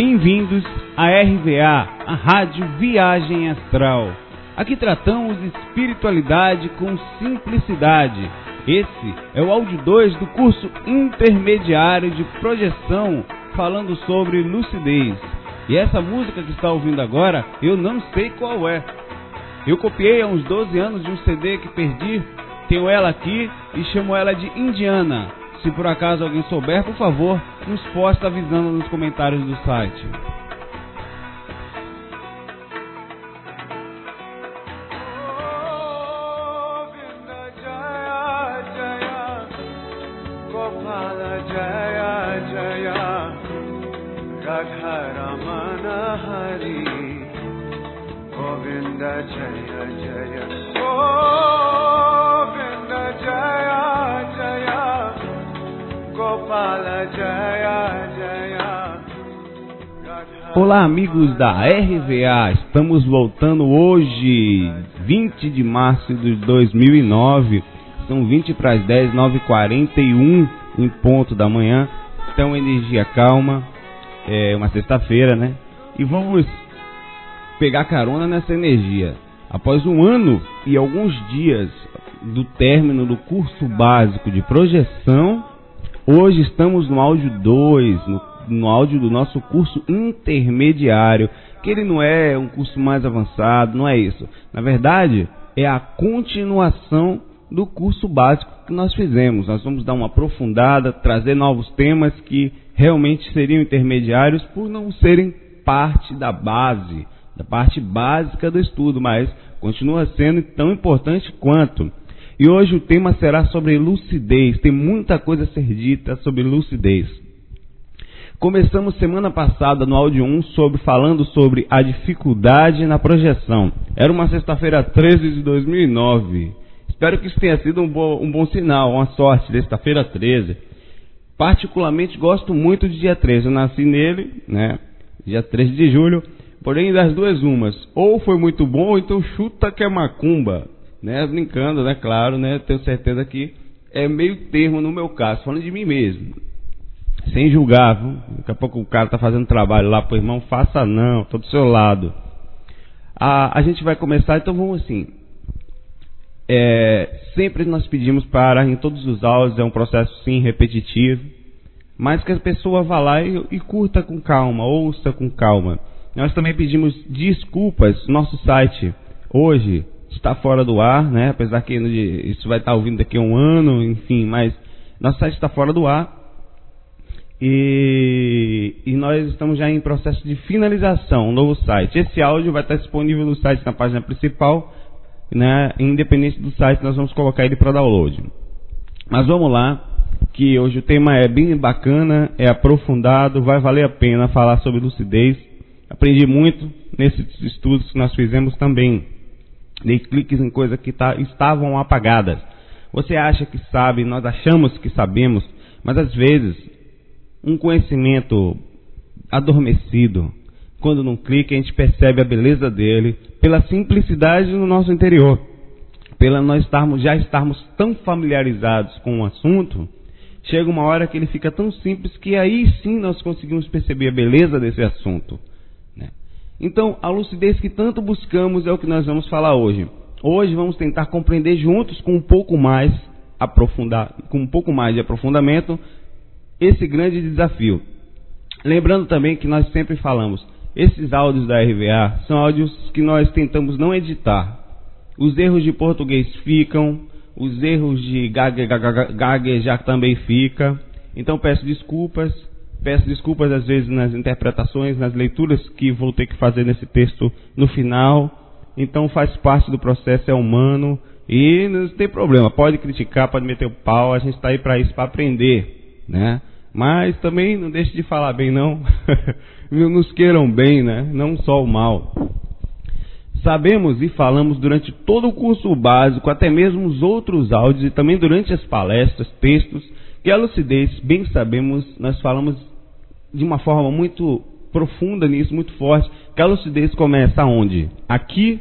Bem-vindos à RVA, a Rádio Viagem Astral. Aqui tratamos espiritualidade com simplicidade. Esse é o áudio 2 do curso intermediário de projeção, falando sobre lucidez. E essa música que está ouvindo agora, eu não sei qual é. Eu copiei há uns 12 anos de um CD que perdi, tenho ela aqui e chamo ela de Indiana. Se por acaso alguém souber, por favor, nos posta avisando nos comentários do site. Amigos da RVA. Estamos voltando hoje, 20 de março de 2009. São 20 para as 10, 9h41 em ponto da manhã. Então, energia calma. É uma sexta-feira, né? E vamos pegar carona nessa energia. Após um ano e alguns dias do término do curso básico de projeção, hoje estamos no áudio 2, no no áudio do nosso curso intermediário, que ele não é um curso mais avançado, não é isso. Na verdade, é a continuação do curso básico que nós fizemos. Nós vamos dar uma aprofundada, trazer novos temas que realmente seriam intermediários por não serem parte da base, da parte básica do estudo, mas continua sendo tão importante quanto. E hoje o tema será sobre lucidez. Tem muita coisa a ser dita sobre lucidez. Começamos semana passada no áudio 1 sobre, falando sobre a dificuldade na projeção. Era uma sexta-feira 13 de 2009. Espero que isso tenha sido um bom, um bom sinal, uma sorte, sexta-feira 13. Particularmente gosto muito de dia 13. Eu nasci nele, né? Dia 13 de julho. Porém, das duas umas. Ou foi muito bom, ou então chuta que é macumba. Né? Brincando, né? Claro, né? Tenho certeza que é meio termo no meu caso, falando de mim mesmo sem julgar, viu? Daqui a pouco o cara está fazendo trabalho lá pro irmão, faça não, estou do seu lado. A, a gente vai começar, então vamos assim. É, sempre nós pedimos para, em todos os áudios, é um processo sim repetitivo, mas que a pessoa vá lá e, e curta com calma, ouça com calma. Nós também pedimos desculpas, nosso site hoje está fora do ar, né? apesar que isso vai estar ouvindo daqui a um ano, enfim, mas nosso site está fora do ar e, e, nós estamos já em processo de finalização, um novo site. Esse áudio vai estar disponível no site na página principal, né? Independente do site, nós vamos colocar ele para download. Mas vamos lá, que hoje o tema é bem bacana, é aprofundado, vai valer a pena falar sobre lucidez. Aprendi muito nesses estudos que nós fizemos também. Dei cliques em coisas que tá, estavam apagadas. Você acha que sabe, nós achamos que sabemos, mas às vezes um conhecimento adormecido. Quando não clica, a gente percebe a beleza dele pela simplicidade no nosso interior. Pela nós estarmos, já estarmos tão familiarizados com o assunto, chega uma hora que ele fica tão simples que aí sim nós conseguimos perceber a beleza desse assunto. Né? Então, a lucidez que tanto buscamos é o que nós vamos falar hoje. Hoje vamos tentar compreender juntos com um pouco mais aprofundar, com um pouco mais de aprofundamento esse grande desafio. Lembrando também que nós sempre falamos, esses áudios da RVA são áudios que nós tentamos não editar. Os erros de português ficam, os erros de gaguejar também fica. Então peço desculpas, peço desculpas às vezes nas interpretações, nas leituras que vou ter que fazer nesse texto no final. Então faz parte do processo, é humano e não tem problema. Pode criticar, pode meter o pau, a gente está aí para isso, para aprender, né? Mas também não deixe de falar bem, não. Nos queiram bem, né? Não só o mal. Sabemos e falamos durante todo o curso básico, até mesmo os outros áudios e também durante as palestras, textos, que a lucidez, bem sabemos, nós falamos de uma forma muito profunda nisso, muito forte, que a lucidez começa onde? Aqui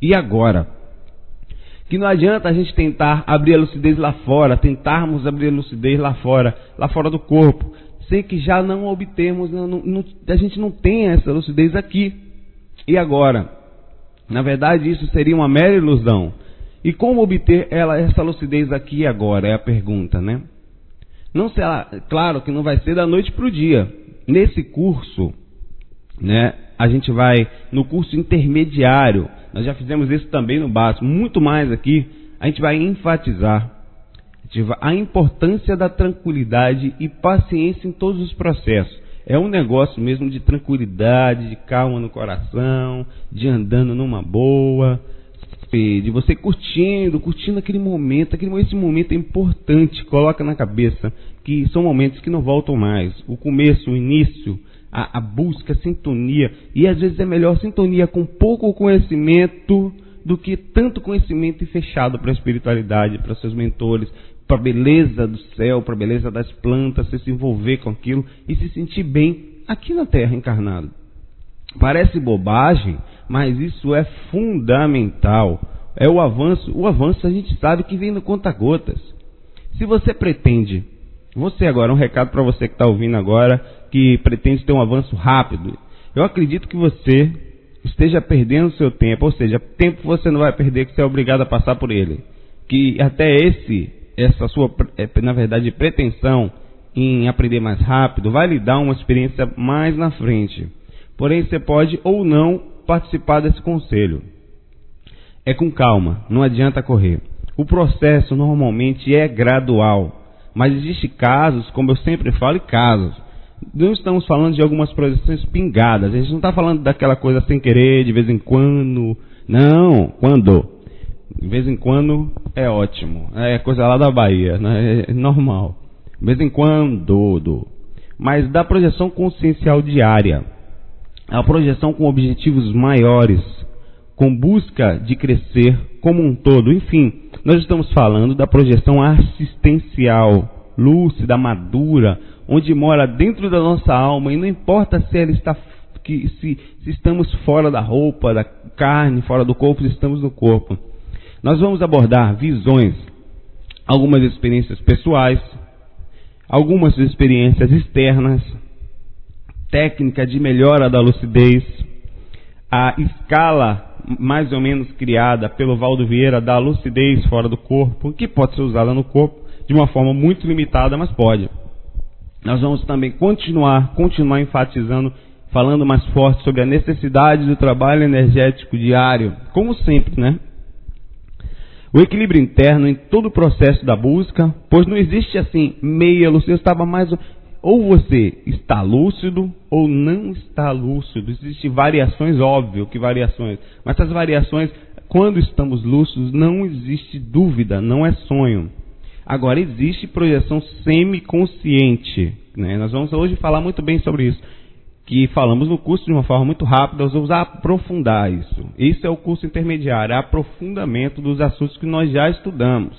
e agora que não adianta a gente tentar abrir a lucidez lá fora, tentarmos abrir a lucidez lá fora, lá fora do corpo. sem que já não obtemos, não, não, a gente não tem essa lucidez aqui e agora. Na verdade, isso seria uma mera ilusão. E como obter ela, essa lucidez aqui e agora? É a pergunta, né? Não será, claro que não vai ser da noite para o dia. Nesse curso, né, a gente vai no curso intermediário. Nós já fizemos isso também no básico, muito mais aqui. A gente vai enfatizar a importância da tranquilidade e paciência em todos os processos. É um negócio mesmo de tranquilidade, de calma no coração, de andando numa boa, de você curtindo, curtindo aquele momento, aquele esse momento é importante, coloca na cabeça que são momentos que não voltam mais. O começo, o início, a, a busca, a sintonia, e às vezes é melhor sintonia com pouco conhecimento do que tanto conhecimento e fechado para a espiritualidade, para seus mentores, para a beleza do céu, para a beleza das plantas, você se envolver com aquilo e se sentir bem aqui na Terra encarnado. Parece bobagem, mas isso é fundamental. É o avanço. O avanço a gente sabe que vem no conta-gotas. Se você pretende, você agora, um recado para você que está ouvindo agora, que pretende ter um avanço rápido, eu acredito que você esteja perdendo seu tempo, ou seja, tempo você não vai perder que você é obrigado a passar por ele. Que até esse, essa sua, é, na verdade, pretensão em aprender mais rápido vai lhe dar uma experiência mais na frente. Porém, você pode ou não participar desse conselho. É com calma, não adianta correr. O processo normalmente é gradual, mas existe casos, como eu sempre falo, casos. Não estamos falando de algumas projeções pingadas. A gente não está falando daquela coisa sem querer, de vez em quando. Não, quando. De vez em quando é ótimo. É coisa lá da Bahia, né? é normal. De vez em quando. Mas da projeção consciencial diária a projeção com objetivos maiores, com busca de crescer como um todo. Enfim, nós estamos falando da projeção assistencial, lúcida, madura, onde mora dentro da nossa alma e não importa se ela está que se, se estamos fora da roupa, da carne, fora do corpo, se estamos no corpo. Nós vamos abordar visões, algumas experiências pessoais, algumas experiências externas, técnica de melhora da lucidez, a escala mais ou menos criada pelo Valdo Vieira da lucidez fora do corpo, que pode ser usada no corpo de uma forma muito limitada, mas pode. Nós vamos também continuar, continuar enfatizando, falando mais forte sobre a necessidade do trabalho energético diário, como sempre, né? O equilíbrio interno em todo o processo da busca, pois não existe assim meia lucidez, estava mais ou você está lúcido ou não está lúcido. Existem variações, óbvio que variações, mas essas variações, quando estamos lúcidos, não existe dúvida, não é sonho. Agora, existe projeção semiconsciente. Né? Nós vamos hoje falar muito bem sobre isso. Que falamos no curso de uma forma muito rápida, nós vamos aprofundar isso. Isso é o curso intermediário, é aprofundamento dos assuntos que nós já estudamos.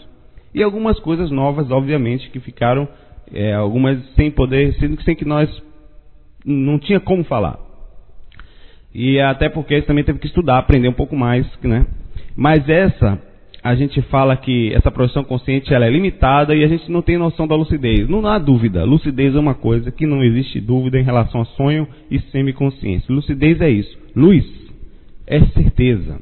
E algumas coisas novas, obviamente, que ficaram é, algumas sem poder, sem que nós não tinha como falar. E até porque também teve que estudar, aprender um pouco mais, né? Mas essa, a gente fala que essa produção consciente ela é limitada e a gente não tem noção da lucidez. Não há dúvida. Lucidez é uma coisa que não existe dúvida em relação a sonho e semiconsciência. Lucidez é isso. Luz é certeza.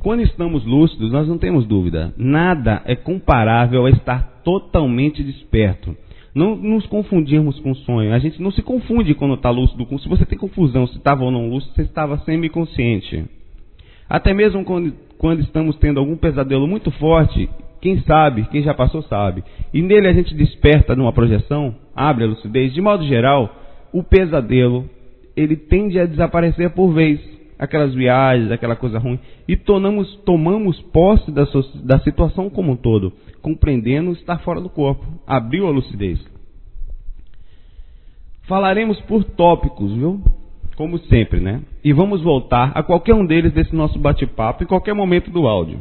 Quando estamos lúcidos, nós não temos dúvida. Nada é comparável a estar totalmente desperto. Não nos confundirmos com sonho. A gente não se confunde quando está lúcido. Se você tem confusão se estava ou não lúcido, você estava semi-consciente. Até mesmo quando, quando estamos tendo algum pesadelo muito forte, quem sabe, quem já passou sabe. E nele a gente desperta numa projeção, abre a lucidez. De modo geral, o pesadelo ele tende a desaparecer por vez aquelas viagens, aquela coisa ruim, e tornamos, tomamos posse da, da situação como um todo, compreendendo estar fora do corpo. Abriu a lucidez. Falaremos por tópicos, viu? Como sempre, né? E vamos voltar a qualquer um deles desse nosso bate-papo em qualquer momento do áudio.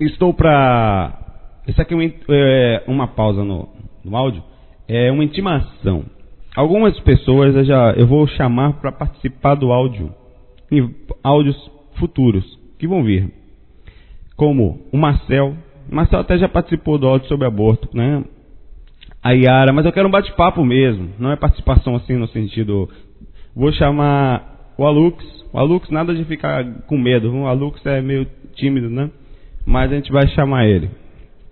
Estou para. Isso aqui é uma, é uma pausa no, no áudio. É uma intimação. Algumas pessoas eu já eu vou chamar para participar do áudio em áudios futuros que vão vir. Como o Marcel. O Marcel até já participou do áudio sobre aborto, né? a Yara, mas eu quero um bate-papo mesmo, não é participação assim no sentido. Vou chamar o Alux. O Alux, nada de ficar com medo, o Alux é meio tímido, né? Mas a gente vai chamar ele.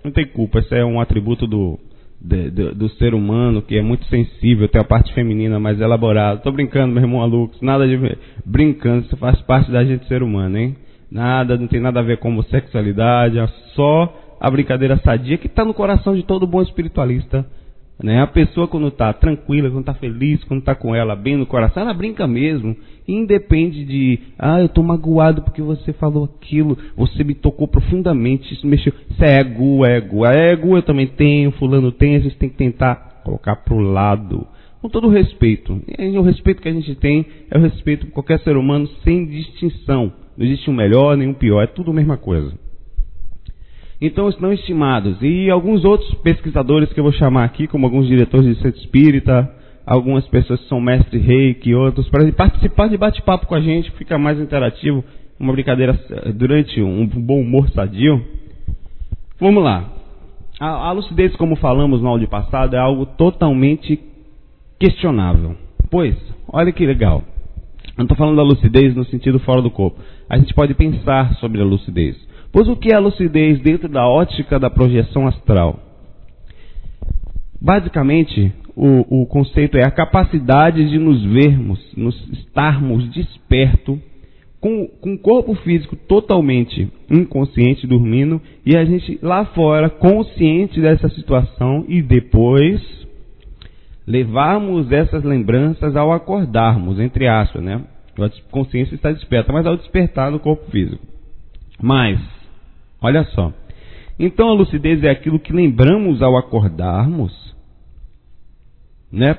Não tem culpa, esse é um atributo do, de, de, do ser humano que é muito sensível, tem a parte feminina mais elaborada. Tô brincando, meu irmão Alux, nada de brincando, isso faz parte da gente ser humano, hein? Nada, não tem nada a ver com homossexualidade, é só a brincadeira sadia que está no coração de todo bom espiritualista. Né? A pessoa quando está tranquila, quando está feliz, quando está com ela bem no coração, ela brinca mesmo. Independe de, ah, eu estou magoado porque você falou aquilo, você me tocou profundamente, isso mexeu. Isso é ego, ego. Ego eu também tenho, fulano tem, a gente tem que tentar colocar para o lado. Com todo respeito. E o respeito que a gente tem é o respeito por qualquer ser humano sem distinção. Não existe um melhor nem um pior, é tudo a mesma coisa. Então estão estimados. E alguns outros pesquisadores que eu vou chamar aqui, como alguns diretores de centro espírita, algumas pessoas que são mestre reiki, outros, para participar de bate-papo com a gente, fica mais interativo, uma brincadeira eh, durante um bom humor sadio. Vamos lá. A, a lucidez, como falamos no áudio passado, é algo totalmente questionável. Pois, olha que legal. Eu não estou falando da lucidez no sentido fora do corpo. A gente pode pensar sobre a lucidez. Pois o que é a lucidez dentro da ótica da projeção astral? Basicamente, o, o conceito é a capacidade de nos vermos, nos estarmos desperto, com, com o corpo físico totalmente inconsciente, dormindo, e a gente lá fora consciente dessa situação e depois levarmos essas lembranças ao acordarmos, entre aspas, né? A consciência está desperta, mas ao despertar do corpo físico. Mas, Olha só. Então a lucidez é aquilo que lembramos ao acordarmos, né?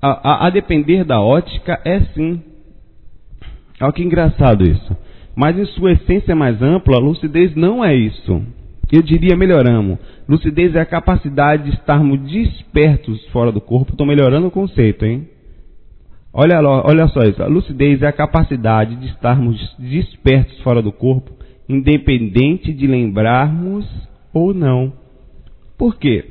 A, a, a depender da ótica é sim. Olha que engraçado isso. Mas em sua essência mais ampla, a lucidez não é isso. Eu diria melhoramos. Lucidez é a capacidade de estarmos despertos fora do corpo. Estou melhorando o conceito, hein? Olha, olha só isso. A lucidez é a capacidade de estarmos despertos fora do corpo independente de lembrarmos ou não. Por quê?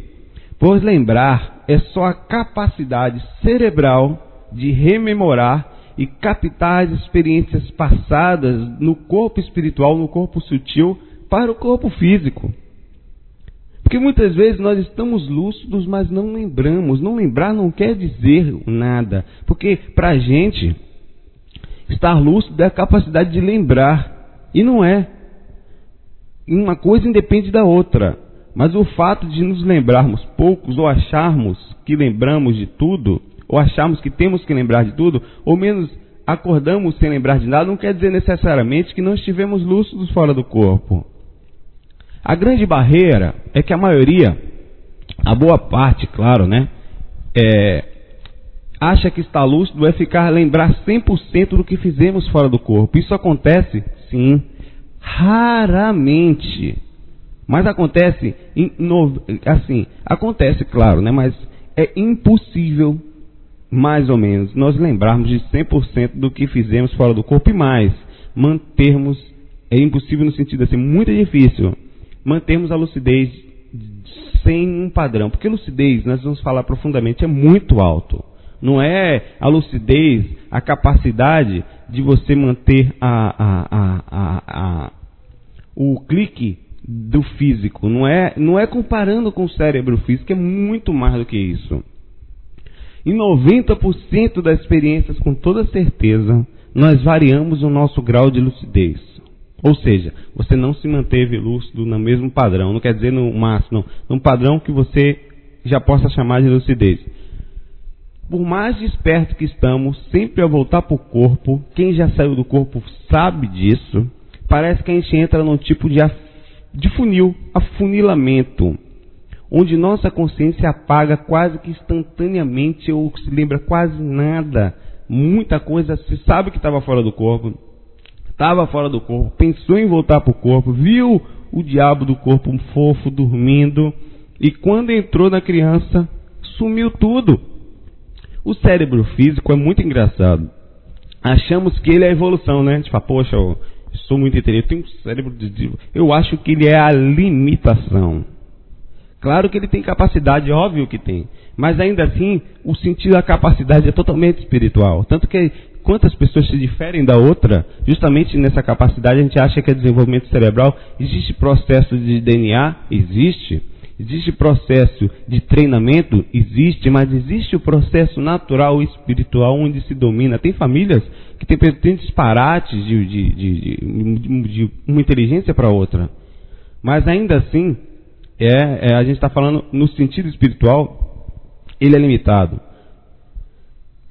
Pois lembrar é só a capacidade cerebral de rememorar e captar as experiências passadas no corpo espiritual, no corpo sutil, para o corpo físico. Porque muitas vezes nós estamos lúcidos, mas não lembramos. Não lembrar não quer dizer nada. Porque para a gente, estar lúcido é a capacidade de lembrar. E não é uma coisa independe da outra. Mas o fato de nos lembrarmos poucos, ou acharmos que lembramos de tudo, ou acharmos que temos que lembrar de tudo, ou menos acordamos sem lembrar de nada, não quer dizer necessariamente que não estivemos lúcidos fora do corpo. A grande barreira é que a maioria, a boa parte, claro, né, é, acha que estar lúcido é ficar lembrar 100% do que fizemos fora do corpo. Isso acontece? Sim. Raramente. Mas acontece, assim, acontece, claro, né? Mas é impossível, mais ou menos, nós lembrarmos de 100% do que fizemos fora do corpo e mais. Mantermos, é impossível no sentido assim, muito difícil, mantermos a lucidez sem um padrão. Porque lucidez, nós vamos falar profundamente, é muito alto. Não é a lucidez, a capacidade de você manter a, a, a, o clique do físico. Não é, não é comparando com o cérebro físico, é muito mais do que isso. Em 90% das experiências, com toda certeza, nós variamos o nosso grau de lucidez. Ou seja, você não se manteve lúcido no mesmo padrão, não quer dizer no máximo, não, padrão que você já possa chamar de lucidez. Por mais desperto que estamos, sempre ao voltar para o corpo, quem já saiu do corpo sabe disso, parece que a gente entra num tipo de, de funil, afunilamento, onde nossa consciência apaga quase que instantaneamente ou se lembra quase nada. Muita coisa se sabe que estava fora do corpo, estava fora do corpo, pensou em voltar para o corpo, viu o diabo do corpo um fofo dormindo e quando entrou na criança sumiu tudo. O cérebro físico é muito engraçado. Achamos que ele é a evolução, né? Tipo, poxa, sou muito inteligente, tenho um cérebro de. Eu acho que ele é a limitação. Claro que ele tem capacidade, óbvio que tem. Mas ainda assim, o sentido da capacidade é totalmente espiritual. Tanto que quantas pessoas se diferem da outra, justamente nessa capacidade a gente acha que é desenvolvimento cerebral. Existe processo de DNA? Existe. Existe processo de treinamento? Existe, mas existe o processo natural espiritual onde se domina. Tem famílias que têm, têm disparates de, de, de, de uma inteligência para outra. Mas ainda assim, é, é a gente está falando no sentido espiritual, ele é limitado.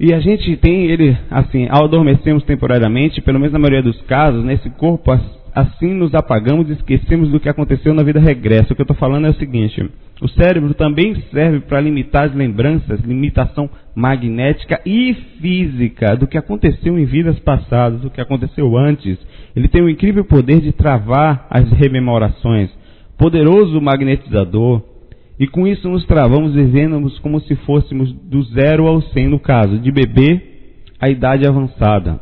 E a gente tem ele, assim, ao adormecemos temporariamente, pelo menos na maioria dos casos, nesse corpo, assim nos apagamos e esquecemos do que aconteceu na vida regressa. O que eu estou falando é o seguinte: o cérebro também serve para limitar as lembranças, limitação magnética e física do que aconteceu em vidas passadas, do que aconteceu antes. Ele tem o incrível poder de travar as rememorações poderoso magnetizador, e com isso nos travamos vemos como se fôssemos do zero ao cem no caso, de bebê à idade avançada.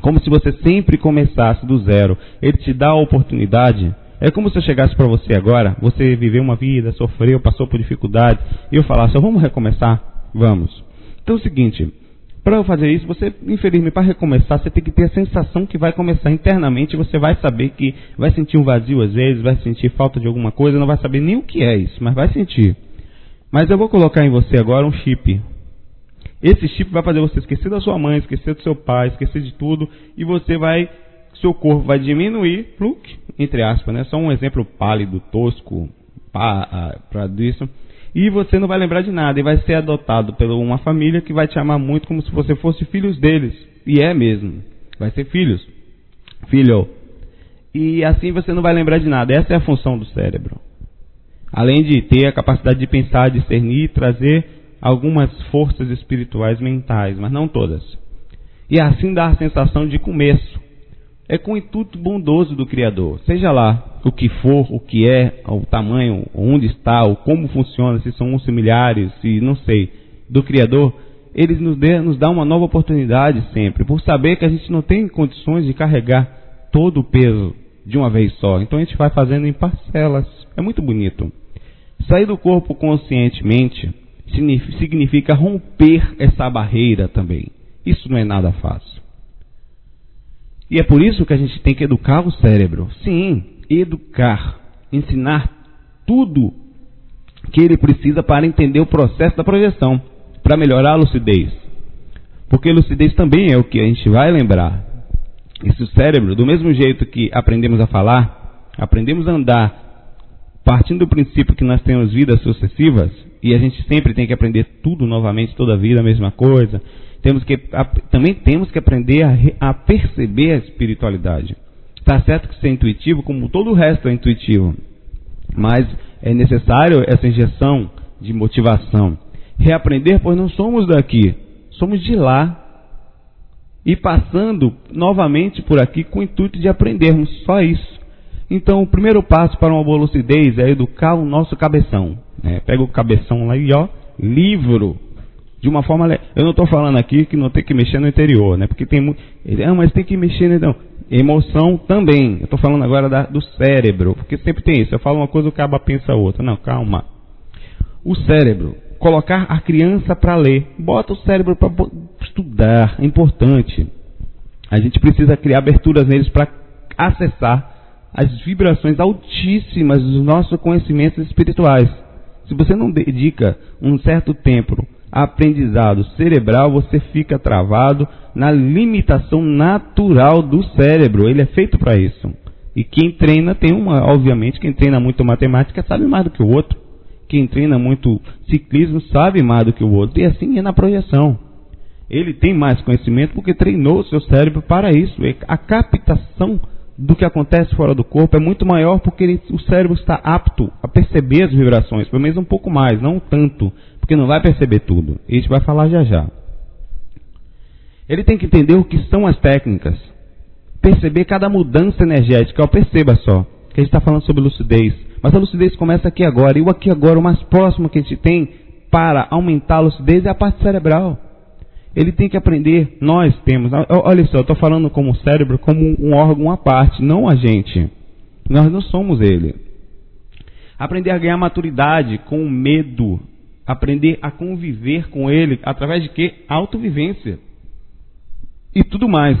Como se você sempre começasse do zero. Ele te dá a oportunidade. É como se eu chegasse para você agora, você viveu uma vida, sofreu, passou por dificuldades, e eu falasse, vamos recomeçar? Vamos. Então é o seguinte, para fazer isso, você, infelizmente, para recomeçar, você tem que ter a sensação que vai começar internamente, você vai saber que vai sentir um vazio às vezes, vai sentir falta de alguma coisa, não vai saber nem o que é isso, mas vai sentir. Mas eu vou colocar em você agora um chip. Esse chip vai fazer você esquecer da sua mãe, esquecer do seu pai, esquecer de tudo, e você vai, seu corpo vai diminuir, pluk, entre aspas, né? Só um exemplo pálido, tosco, para isso e você não vai lembrar de nada e vai ser adotado por uma família que vai te amar muito como se você fosse filhos deles. E é mesmo. Vai ser filhos. Filho. E assim você não vai lembrar de nada. Essa é a função do cérebro. Além de ter a capacidade de pensar, discernir, trazer algumas forças espirituais mentais, mas não todas. E assim dar a sensação de começo é com o intuito bondoso do Criador. Seja lá o que for, o que é, o tamanho, onde está, ou como funciona, se são uns milhares, se não sei, do Criador, ele nos, dê, nos dá uma nova oportunidade sempre, por saber que a gente não tem condições de carregar todo o peso de uma vez só. Então a gente vai fazendo em parcelas. É muito bonito. Sair do corpo conscientemente significa romper essa barreira também. Isso não é nada fácil. E é por isso que a gente tem que educar o cérebro. Sim, educar, ensinar tudo que ele precisa para entender o processo da projeção, para melhorar a lucidez. Porque lucidez também é o que a gente vai lembrar. E se o cérebro, do mesmo jeito que aprendemos a falar, aprendemos a andar, partindo do princípio que nós temos vidas sucessivas, e a gente sempre tem que aprender tudo novamente, toda a vida, a mesma coisa, temos que, a, também temos que aprender a, a perceber a espiritualidade. Está certo que ser intuitivo, como todo o resto é intuitivo, mas é necessário essa injeção de motivação. Reaprender, pois não somos daqui, somos de lá. E passando novamente por aqui com o intuito de aprendermos, só isso. Então, o primeiro passo para uma boa lucidez é educar o nosso cabeção. É, pega o cabeção lá e ó, livro de uma forma. Eu não estou falando aqui que não tem que mexer no interior, né? Porque tem muito. Ah, mas tem que mexer, então. Emoção também. Eu estou falando agora da, do cérebro, porque sempre tem isso. Eu falo uma coisa, o caba pensa outra. Não, calma. O cérebro. Colocar a criança para ler. Bota o cérebro para estudar. É importante. A gente precisa criar aberturas neles para acessar as vibrações altíssimas dos nossos conhecimentos espirituais. Se você não dedica um certo tempo aprendizado cerebral, você fica travado na limitação natural do cérebro. Ele é feito para isso. E quem treina tem uma, obviamente, quem treina muito matemática sabe mais do que o outro. Quem treina muito ciclismo sabe mais do que o outro. E assim é na projeção. Ele tem mais conhecimento porque treinou o seu cérebro para isso. A captação do que acontece fora do corpo é muito maior porque ele, o cérebro está apto a perceber as vibrações, pelo menos um pouco mais, não tanto, porque não vai perceber tudo. E a gente vai falar já já. Ele tem que entender o que são as técnicas, perceber cada mudança energética. Ó, perceba só, que a gente está falando sobre lucidez, mas a lucidez começa aqui agora, e o aqui agora, o mais próximo que a gente tem para aumentar a lucidez é a parte cerebral. Ele tem que aprender, nós temos, olha só, eu estou falando como cérebro, como um órgão à parte, não a gente. Nós não somos ele. Aprender a ganhar maturidade com o medo. Aprender a conviver com ele através de quê? Autovivência. E tudo mais.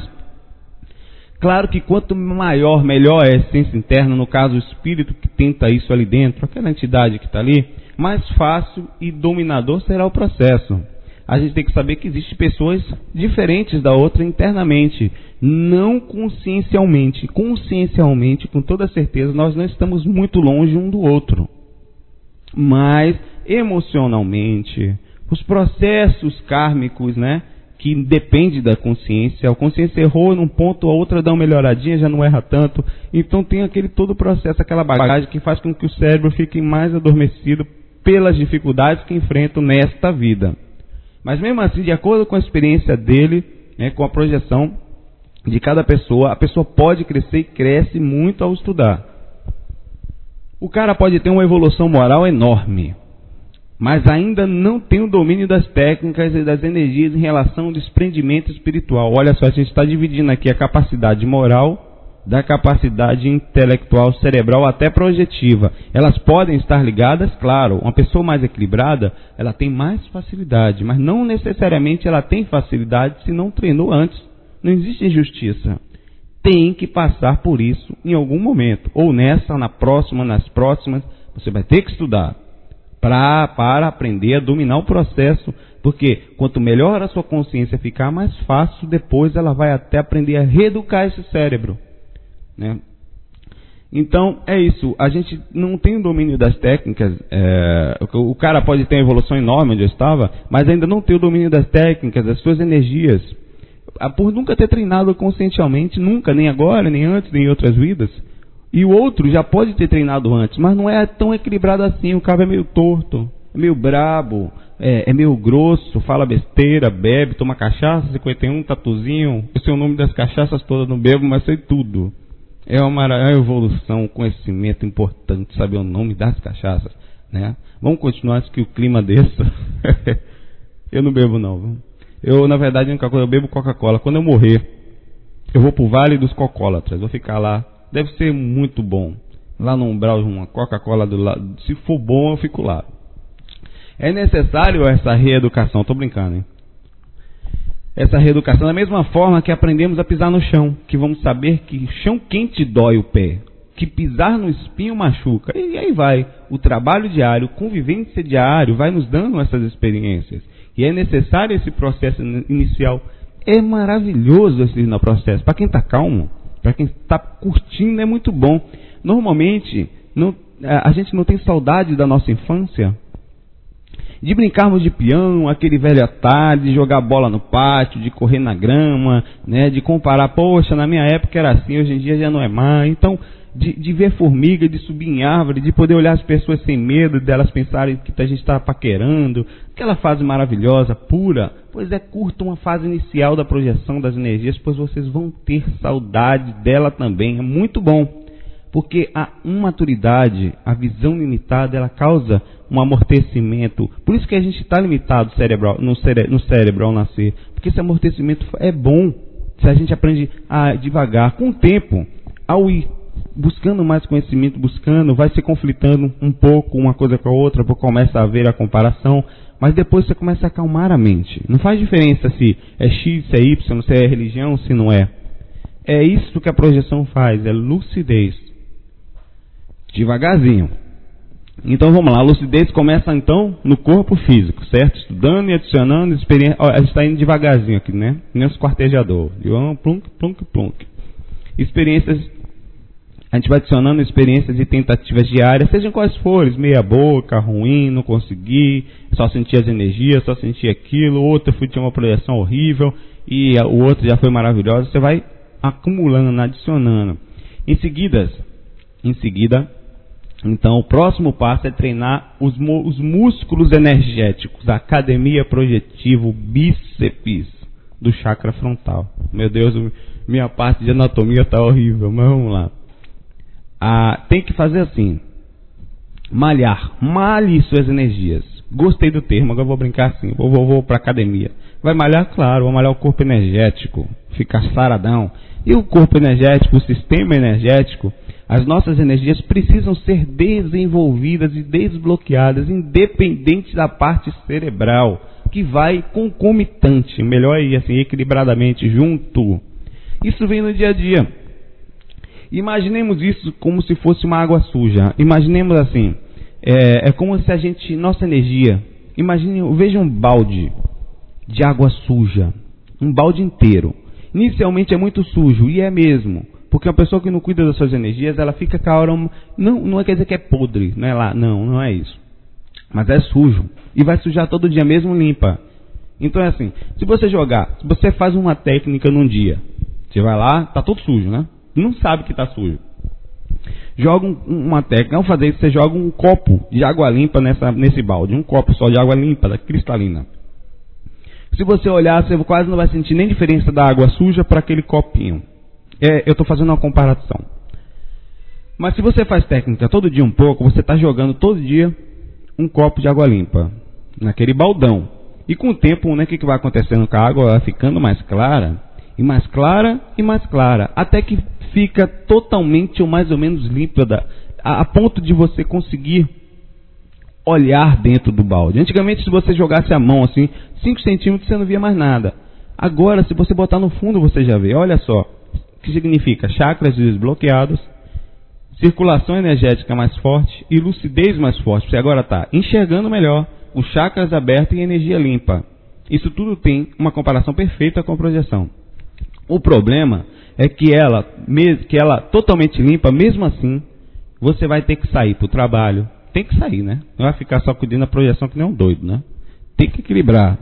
Claro que quanto maior, melhor é a essência interna, no caso o espírito que tenta isso ali dentro, aquela entidade que está ali, mais fácil e dominador será o processo. A gente tem que saber que existem pessoas diferentes da outra internamente, não consciencialmente. Consciencialmente, com toda certeza, nós não estamos muito longe um do outro. Mas emocionalmente, os processos kármicos, né? que depende da consciência. A consciência errou num ponto, a outra dá uma melhoradinha, já não erra tanto. Então tem aquele todo o processo, aquela bagagem que faz com que o cérebro fique mais adormecido pelas dificuldades que enfrentam nesta vida. Mas mesmo assim, de acordo com a experiência dele, né, com a projeção de cada pessoa, a pessoa pode crescer e cresce muito ao estudar. O cara pode ter uma evolução moral enorme, mas ainda não tem o domínio das técnicas e das energias em relação ao desprendimento espiritual. Olha só, a gente está dividindo aqui a capacidade moral da capacidade intelectual, cerebral, até projetiva. Elas podem estar ligadas, claro. Uma pessoa mais equilibrada, ela tem mais facilidade, mas não necessariamente ela tem facilidade se não treinou antes. Não existe injustiça. Tem que passar por isso em algum momento, ou nessa, na próxima, nas próximas. Você vai ter que estudar pra, para aprender a dominar o processo, porque quanto melhor a sua consciência ficar, mais fácil depois ela vai até aprender a reeducar esse cérebro. Né? Então é isso. A gente não tem o domínio das técnicas. É, o cara pode ter uma evolução enorme onde eu estava, mas ainda não tem o domínio das técnicas, das suas energias. Por nunca ter treinado conscientemente, nunca, nem agora, nem antes, nem em outras vidas. E o outro já pode ter treinado antes, mas não é tão equilibrado assim. O cara é meio torto, é meio brabo, é, é meio grosso, fala besteira, bebe, toma cachaça, 51, tatuzinho. Eu sei o nome das cachaças todas, não bebo, mas sei tudo. É uma, é uma evolução, um conhecimento importante, saber o nome das cachaças. Né? Vamos continuar que o clima desça. eu não bebo não. Eu, na verdade, a única coisa, eu bebo Coca-Cola. Quando eu morrer, eu vou pro Vale dos Cocólatras. Vou ficar lá deve ser muito bom. Lá no umbral, uma Coca-Cola do lado. Se for bom, eu fico lá. É necessário essa reeducação, estou brincando, hein? Essa reeducação da mesma forma que aprendemos a pisar no chão, que vamos saber que chão quente dói o pé, que pisar no espinho machuca. E aí vai. O trabalho diário, convivência diário, vai nos dando essas experiências. E é necessário esse processo inicial. É maravilhoso esse processo. Para quem está calmo, para quem está curtindo é muito bom. Normalmente, não, a gente não tem saudade da nossa infância. De brincarmos de peão, aquele velho atalho, de jogar bola no pátio, de correr na grama, né, de comparar, poxa, na minha época era assim, hoje em dia já não é mais. Então, de, de, ver formiga, de subir em árvore, de poder olhar as pessoas sem medo, delas pensarem que a gente está paquerando, aquela fase maravilhosa, pura. Pois é, curta uma fase inicial da projeção das energias, pois vocês vão ter saudade dela também. É muito bom. Porque a imaturidade, a visão limitada, ela causa um amortecimento. Por isso que a gente está limitado cerebral, no, cére no cérebro ao nascer. Porque esse amortecimento é bom se a gente aprende a devagar. Com o tempo, ao ir buscando mais conhecimento, buscando, vai se conflitando um pouco uma coisa com a outra, começa a haver a comparação, mas depois você começa a acalmar a mente. Não faz diferença se é X, se é Y, se é religião, se não é. É isso que a projeção faz, é lucidez. Devagarzinho. Então vamos lá, a lucidez começa então no corpo físico, certo? Estudando e adicionando experiência. Ó, a gente está indo devagarzinho aqui, né? Nem os quartejador. Plunk, plunk, plunk. Experiências a gente vai adicionando experiências e tentativas diárias, sejam quais forem, meia boca, ruim, não consegui, só senti as energias, só senti aquilo, outro fui tinha uma projeção horrível e o outro já foi maravilhoso. Você vai acumulando, adicionando. Em seguida, em seguida, então o próximo passo é treinar os, os músculos energéticos, academia projetivo bíceps do chakra frontal. Meu Deus, minha parte de anatomia está horrível, mas vamos lá ah, tem que fazer assim: malhar, malhe suas energias. Gostei do termo, agora vou brincar assim, vou, vou, vou para academia. Vai malhar, claro, vou malhar o corpo energético, ficar saradão. E o corpo energético, o sistema energético, As nossas energias precisam ser desenvolvidas e desbloqueadas, independente da parte cerebral, que vai concomitante, melhor aí, assim, equilibradamente, junto. Isso vem no dia a dia. Imaginemos isso como se fosse uma água suja. Imaginemos assim, é, é como se a gente, nossa energia, imagine, veja um balde de água suja, um balde inteiro. Inicialmente é muito sujo, e é mesmo. Porque uma pessoa que não cuida das suas energias, ela fica com a hora. Não, não quer dizer que é podre, não é lá. Não, não é isso. Mas é sujo. E vai sujar todo dia mesmo limpa. Então é assim, se você jogar, se você faz uma técnica num dia, você vai lá, tá todo sujo, né? Não sabe que tá sujo. Joga um, uma técnica, ao fazer isso, você joga um copo de água limpa nessa, nesse balde, um copo só de água limpa, cristalina. Se você olhar, você quase não vai sentir nem diferença da água suja para aquele copinho. É, eu estou fazendo uma comparação. Mas se você faz técnica todo dia um pouco, você está jogando todo dia um copo de água limpa naquele baldão. E com o tempo, né, o que, que vai acontecendo com a água? Ela ficando mais clara, e mais clara, e mais clara, até que fica totalmente ou mais ou menos límpida, a, a ponto de você conseguir olhar dentro do balde. Antigamente, se você jogasse a mão assim, 5 centímetros, você não via mais nada. Agora, se você botar no fundo, você já vê. Olha só, que significa? Chakras desbloqueados, circulação energética mais forte e lucidez mais forte. Você agora está enxergando melhor, os chakras abertos e energia limpa. Isso tudo tem uma comparação perfeita com a projeção. O problema é que ela, que ela totalmente limpa, mesmo assim, você vai ter que sair para o trabalho. Tem que sair, né? Não vai ficar só cuidando da projeção que nem um doido, né? Tem que equilibrar.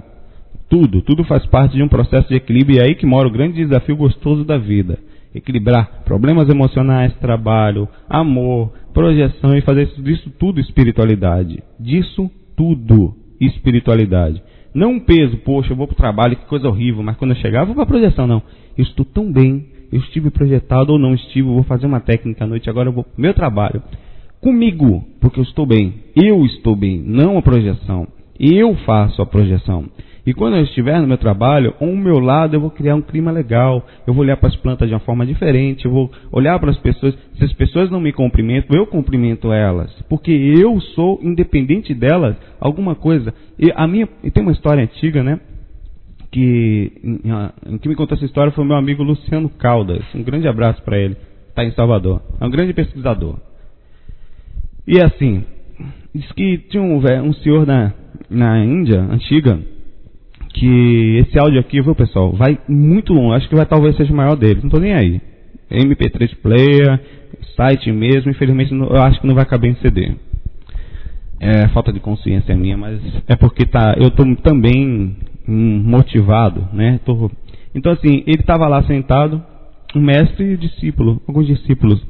Tudo, tudo faz parte de um processo de equilíbrio e é aí que mora o grande desafio gostoso da vida. Equilibrar problemas emocionais, trabalho, amor, projeção e fazer isso, disso tudo espiritualidade. Disso tudo espiritualidade. Não um peso, poxa, eu vou para o trabalho, que coisa horrível, mas quando eu chegar, eu vou para a projeção. Não. Eu estou tão bem, eu estive projetado ou não estive, vou fazer uma técnica à noite, agora eu vou para meu trabalho. Comigo, porque eu estou bem. Eu estou bem, não a projeção. Eu faço a projeção. E quando eu estiver no meu trabalho, ao meu lado eu vou criar um clima legal, eu vou olhar para as plantas de uma forma diferente, eu vou olhar para as pessoas. Se as pessoas não me cumprimentam, eu cumprimento elas, porque eu sou independente delas, alguma coisa. E a minha, e tem uma história antiga, né? Que que me contou essa história foi o meu amigo Luciano Caldas. Um grande abraço para ele. Está em Salvador. É um grande pesquisador. E assim, diz que tinha um, um senhor na, na Índia antiga que esse áudio aqui, viu pessoal, vai muito longo. Acho que vai talvez seja o maior deles. Não estou nem aí. MP3 player, site mesmo, infelizmente eu acho que não vai caber em CD. É falta de consciência minha, mas é porque tá, eu estou também hum, motivado, né? Tô, então assim, ele estava lá sentado, um mestre e discípulo, alguns discípulos.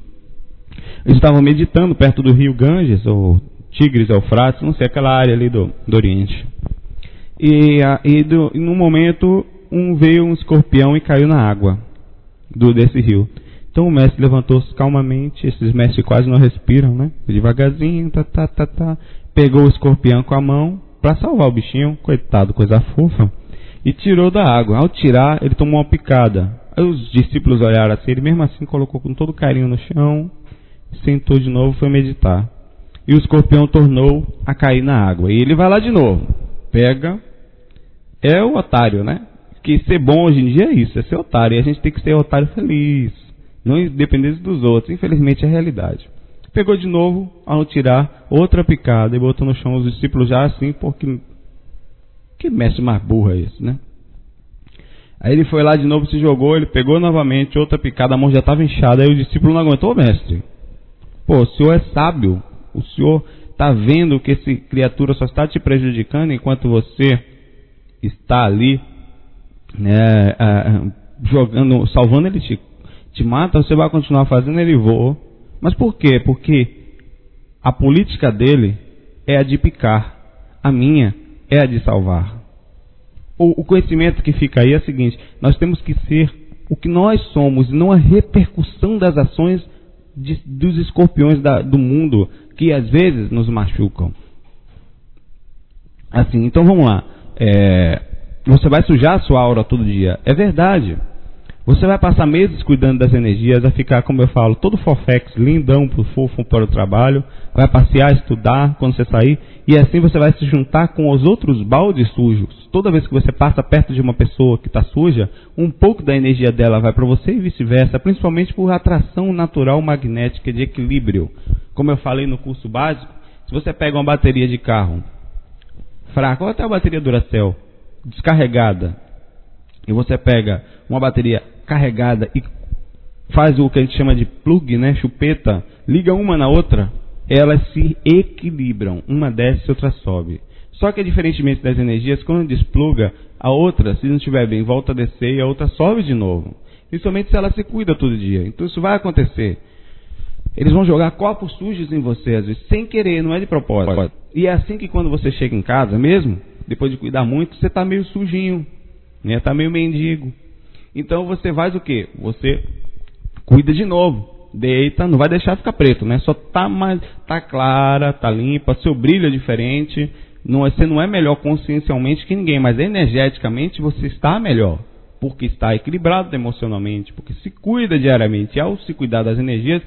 Eles estavam meditando perto do rio Ganges, ou Tigres, Eufrates, não sei, aquela área ali do, do Oriente. E, e, do, num momento um veio um escorpião e caiu na água do desse rio. Então o mestre levantou-se calmamente, esses mestres quase não respiram, né? Devagarzinho, tá, tá, tá, tá. Pegou o escorpião com a mão para salvar o bichinho, coitado, coisa fofa, e tirou da água. Ao tirar, ele tomou uma picada. Os discípulos olharam assim, ele mesmo assim colocou com todo carinho no chão, sentou de novo, foi meditar. E o escorpião tornou a cair na água. E ele vai lá de novo pega é o otário, né? Que ser bom hoje em dia é isso, é ser otário. E a gente tem que ser otário feliz, não independente dos outros. Infelizmente é a realidade. Pegou de novo, ao tirar outra picada e botou no chão os discípulos já assim, porque que mestre mais burro é esse, né? Aí ele foi lá de novo, se jogou, ele pegou novamente outra picada, a mão já estava inchada, aí o discípulo não aguentou, mestre. Pô, o senhor é sábio, o senhor está vendo que essa criatura só está te prejudicando enquanto você está ali né, jogando, salvando ele te, te mata, você vai continuar fazendo ele voa. Mas por quê? Porque a política dele é a de picar, a minha é a de salvar. O, o conhecimento que fica aí é o seguinte: nós temos que ser o que nós somos, não a repercussão das ações de, dos escorpiões da, do mundo que às vezes nos machucam. Assim, então vamos lá. É, você vai sujar a sua aura todo dia. É verdade. Você vai passar meses cuidando das energias, vai ficar, como eu falo, todo fofex, lindão, fofo para o trabalho, vai passear, estudar quando você sair, e assim você vai se juntar com os outros baldes sujos. Toda vez que você passa perto de uma pessoa que está suja, um pouco da energia dela vai para você e vice-versa, principalmente por atração natural magnética de equilíbrio. Como eu falei no curso básico, se você pega uma bateria de carro fraca, ou até a bateria Duracell, descarregada, e você pega uma bateria carregada e faz o que a gente chama de plug, né, chupeta, liga uma na outra, elas se equilibram, uma desce outra sobe. Só que diferentemente das energias, quando despluga, a outra, se não estiver bem, volta a descer e a outra sobe de novo. Principalmente se ela se cuida todo dia. Então isso vai acontecer. Eles vão jogar copos sujos em você, às vezes, sem querer, não é de propósito. E é assim que quando você chega em casa mesmo, depois de cuidar muito, você está meio sujinho, né? Está meio mendigo. Então você faz o quê? Você cuida de novo. Deita, não vai deixar ficar preto, né? Só tá mais, tá clara, tá limpa, seu brilho é diferente. Não, é, você não é melhor consciencialmente que ninguém, mas energeticamente você está melhor. Porque está equilibrado emocionalmente, porque se cuida diariamente. E ao se cuidar das energias,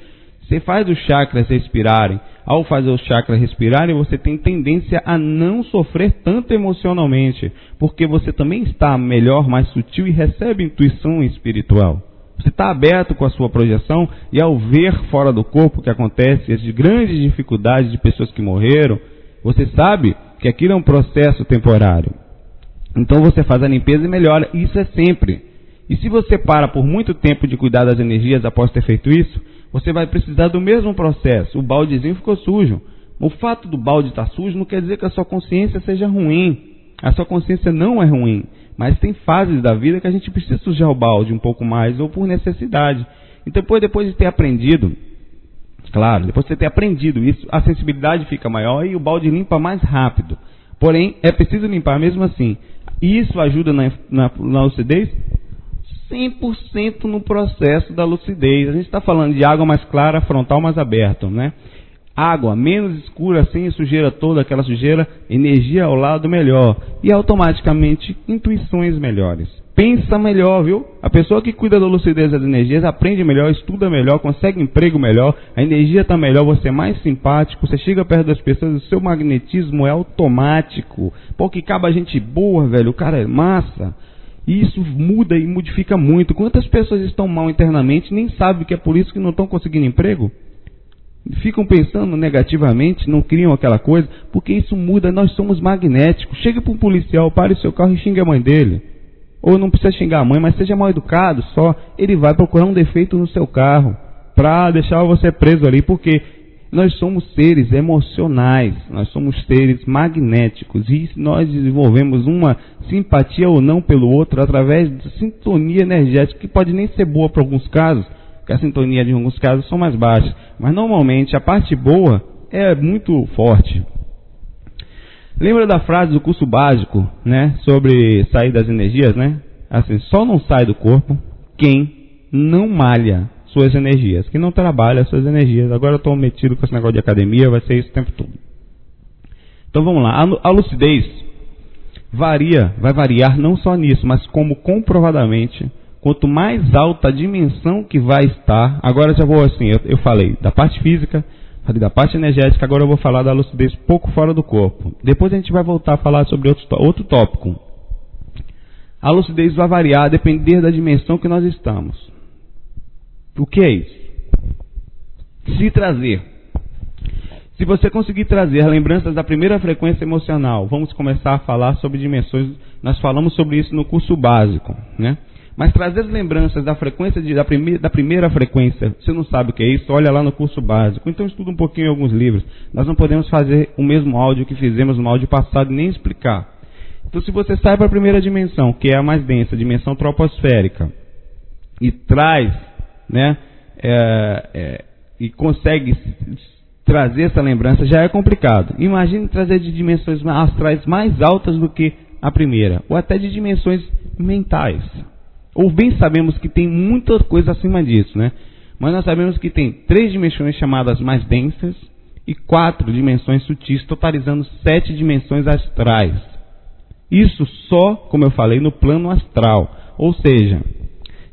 você faz os chakras respirarem. Ao fazer os chakras respirarem, você tem tendência a não sofrer tanto emocionalmente, porque você também está melhor, mais sutil e recebe intuição espiritual. Você está aberto com a sua projeção e ao ver fora do corpo o que acontece, as grandes dificuldades de pessoas que morreram, você sabe que aquilo é um processo temporário. Então você faz a limpeza e melhora. Isso é sempre. E se você para por muito tempo de cuidar das energias após ter feito isso, você vai precisar do mesmo processo. O baldezinho ficou sujo. O fato do balde estar sujo não quer dizer que a sua consciência seja ruim. A sua consciência não é ruim. Mas tem fases da vida que a gente precisa sujar o balde um pouco mais, ou por necessidade. Então, depois, depois de ter aprendido, claro, depois de ter aprendido isso, a sensibilidade fica maior e o balde limpa mais rápido. Porém, é preciso limpar mesmo assim. Isso ajuda na, na, na lucidez? 100% no processo da lucidez. A gente está falando de água mais clara, frontal mais aberto, né? Água menos escura, sem sujeira toda, aquela sujeira, energia ao lado melhor. E automaticamente intuições melhores. Pensa melhor, viu? A pessoa que cuida da lucidez das energias aprende melhor, estuda melhor, consegue emprego melhor, a energia está melhor, você é mais simpático, você chega perto das pessoas, o seu magnetismo é automático. Pô, que acaba gente boa, velho, o cara é massa. E isso muda e modifica muito. Quantas pessoas estão mal internamente nem sabem que é por isso que não estão conseguindo emprego? Ficam pensando negativamente, não criam aquela coisa, porque isso muda, nós somos magnéticos. Chega para um policial, pare o seu carro e xingue a mãe dele. Ou não precisa xingar a mãe, mas seja mal educado só. Ele vai procurar um defeito no seu carro para deixar você preso ali, porque nós somos seres emocionais, nós somos seres magnéticos e nós desenvolvemos uma simpatia ou não pelo outro através de sintonia energética que pode nem ser boa para alguns casos, que a sintonia de alguns casos são mais baixas, mas normalmente a parte boa é muito forte. Lembra da frase do curso básico, né, sobre sair das energias, né? Assim, só não sai do corpo quem não malha suas energias. Que não trabalha suas energias. Agora eu estou metido com esse negócio de academia, vai ser isso o tempo todo. Então vamos lá. A lucidez varia, vai variar não só nisso, mas como comprovadamente, quanto mais alta a dimensão que vai estar. Agora já vou assim, eu, eu falei da parte física, falei da parte energética, agora eu vou falar da lucidez pouco fora do corpo. Depois a gente vai voltar a falar sobre outro, outro tópico. A lucidez vai variar a depender da dimensão que nós estamos. O que é isso? Se trazer. Se você conseguir trazer lembranças da primeira frequência emocional, vamos começar a falar sobre dimensões. Nós falamos sobre isso no curso básico, né? Mas trazer lembranças da frequência de, da, primeira, da primeira frequência, você não sabe o que é isso, olha lá no curso básico. Então estuda um pouquinho em alguns livros. Nós não podemos fazer o mesmo áudio que fizemos no áudio passado nem explicar. Então se você sai para a primeira dimensão, que é a mais densa, a dimensão troposférica, e traz né, é, é, e consegue trazer essa lembrança, já é complicado. Imagine trazer de dimensões astrais mais altas do que a primeira, ou até de dimensões mentais. Ou bem sabemos que tem muita coisa acima disso, né? Mas nós sabemos que tem três dimensões chamadas mais densas e quatro dimensões sutis, totalizando sete dimensões astrais. Isso só, como eu falei, no plano astral. Ou seja,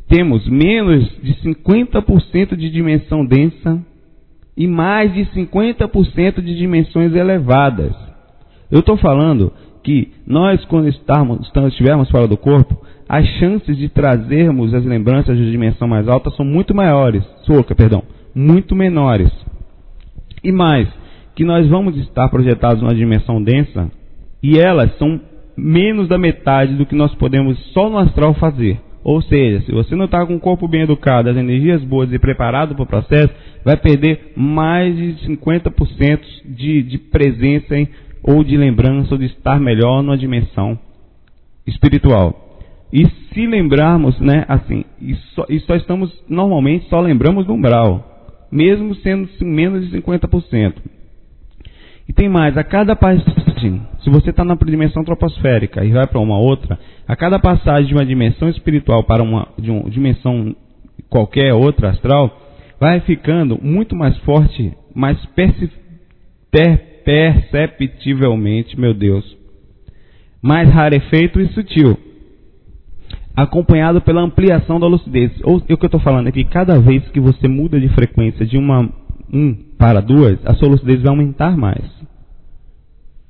temos menos de 50% de dimensão densa e mais de 50% de dimensões elevadas. Eu estou falando que nós, quando estarmos, estivermos fora do corpo, as chances de trazermos as lembranças de dimensão mais alta são muito maiores, soca, perdão, muito menores. E mais, que nós vamos estar projetados numa dimensão densa e elas são menos da metade do que nós podemos só no astral fazer. Ou seja, se você não está com o corpo bem educado, as energias boas e preparado para o processo, vai perder mais de 50% de, de presença ou de lembrança ou de estar melhor numa dimensão espiritual. E se lembrarmos, né, assim, e só, e só estamos, normalmente, só lembramos do umbral, mesmo sendo menos de 50%. E tem mais, a cada passagem, se você está na dimensão troposférica e vai para uma outra, a cada passagem de uma dimensão espiritual para uma, uma dimensão qualquer outra astral, vai ficando muito mais forte, mais perceptivelmente, meu Deus, mais rarefeito e sutil. Acompanhado pela ampliação da lucidez. Ou o que eu estou falando é que cada vez que você muda de frequência de uma 1 um para 2, a sua lucidez vai aumentar mais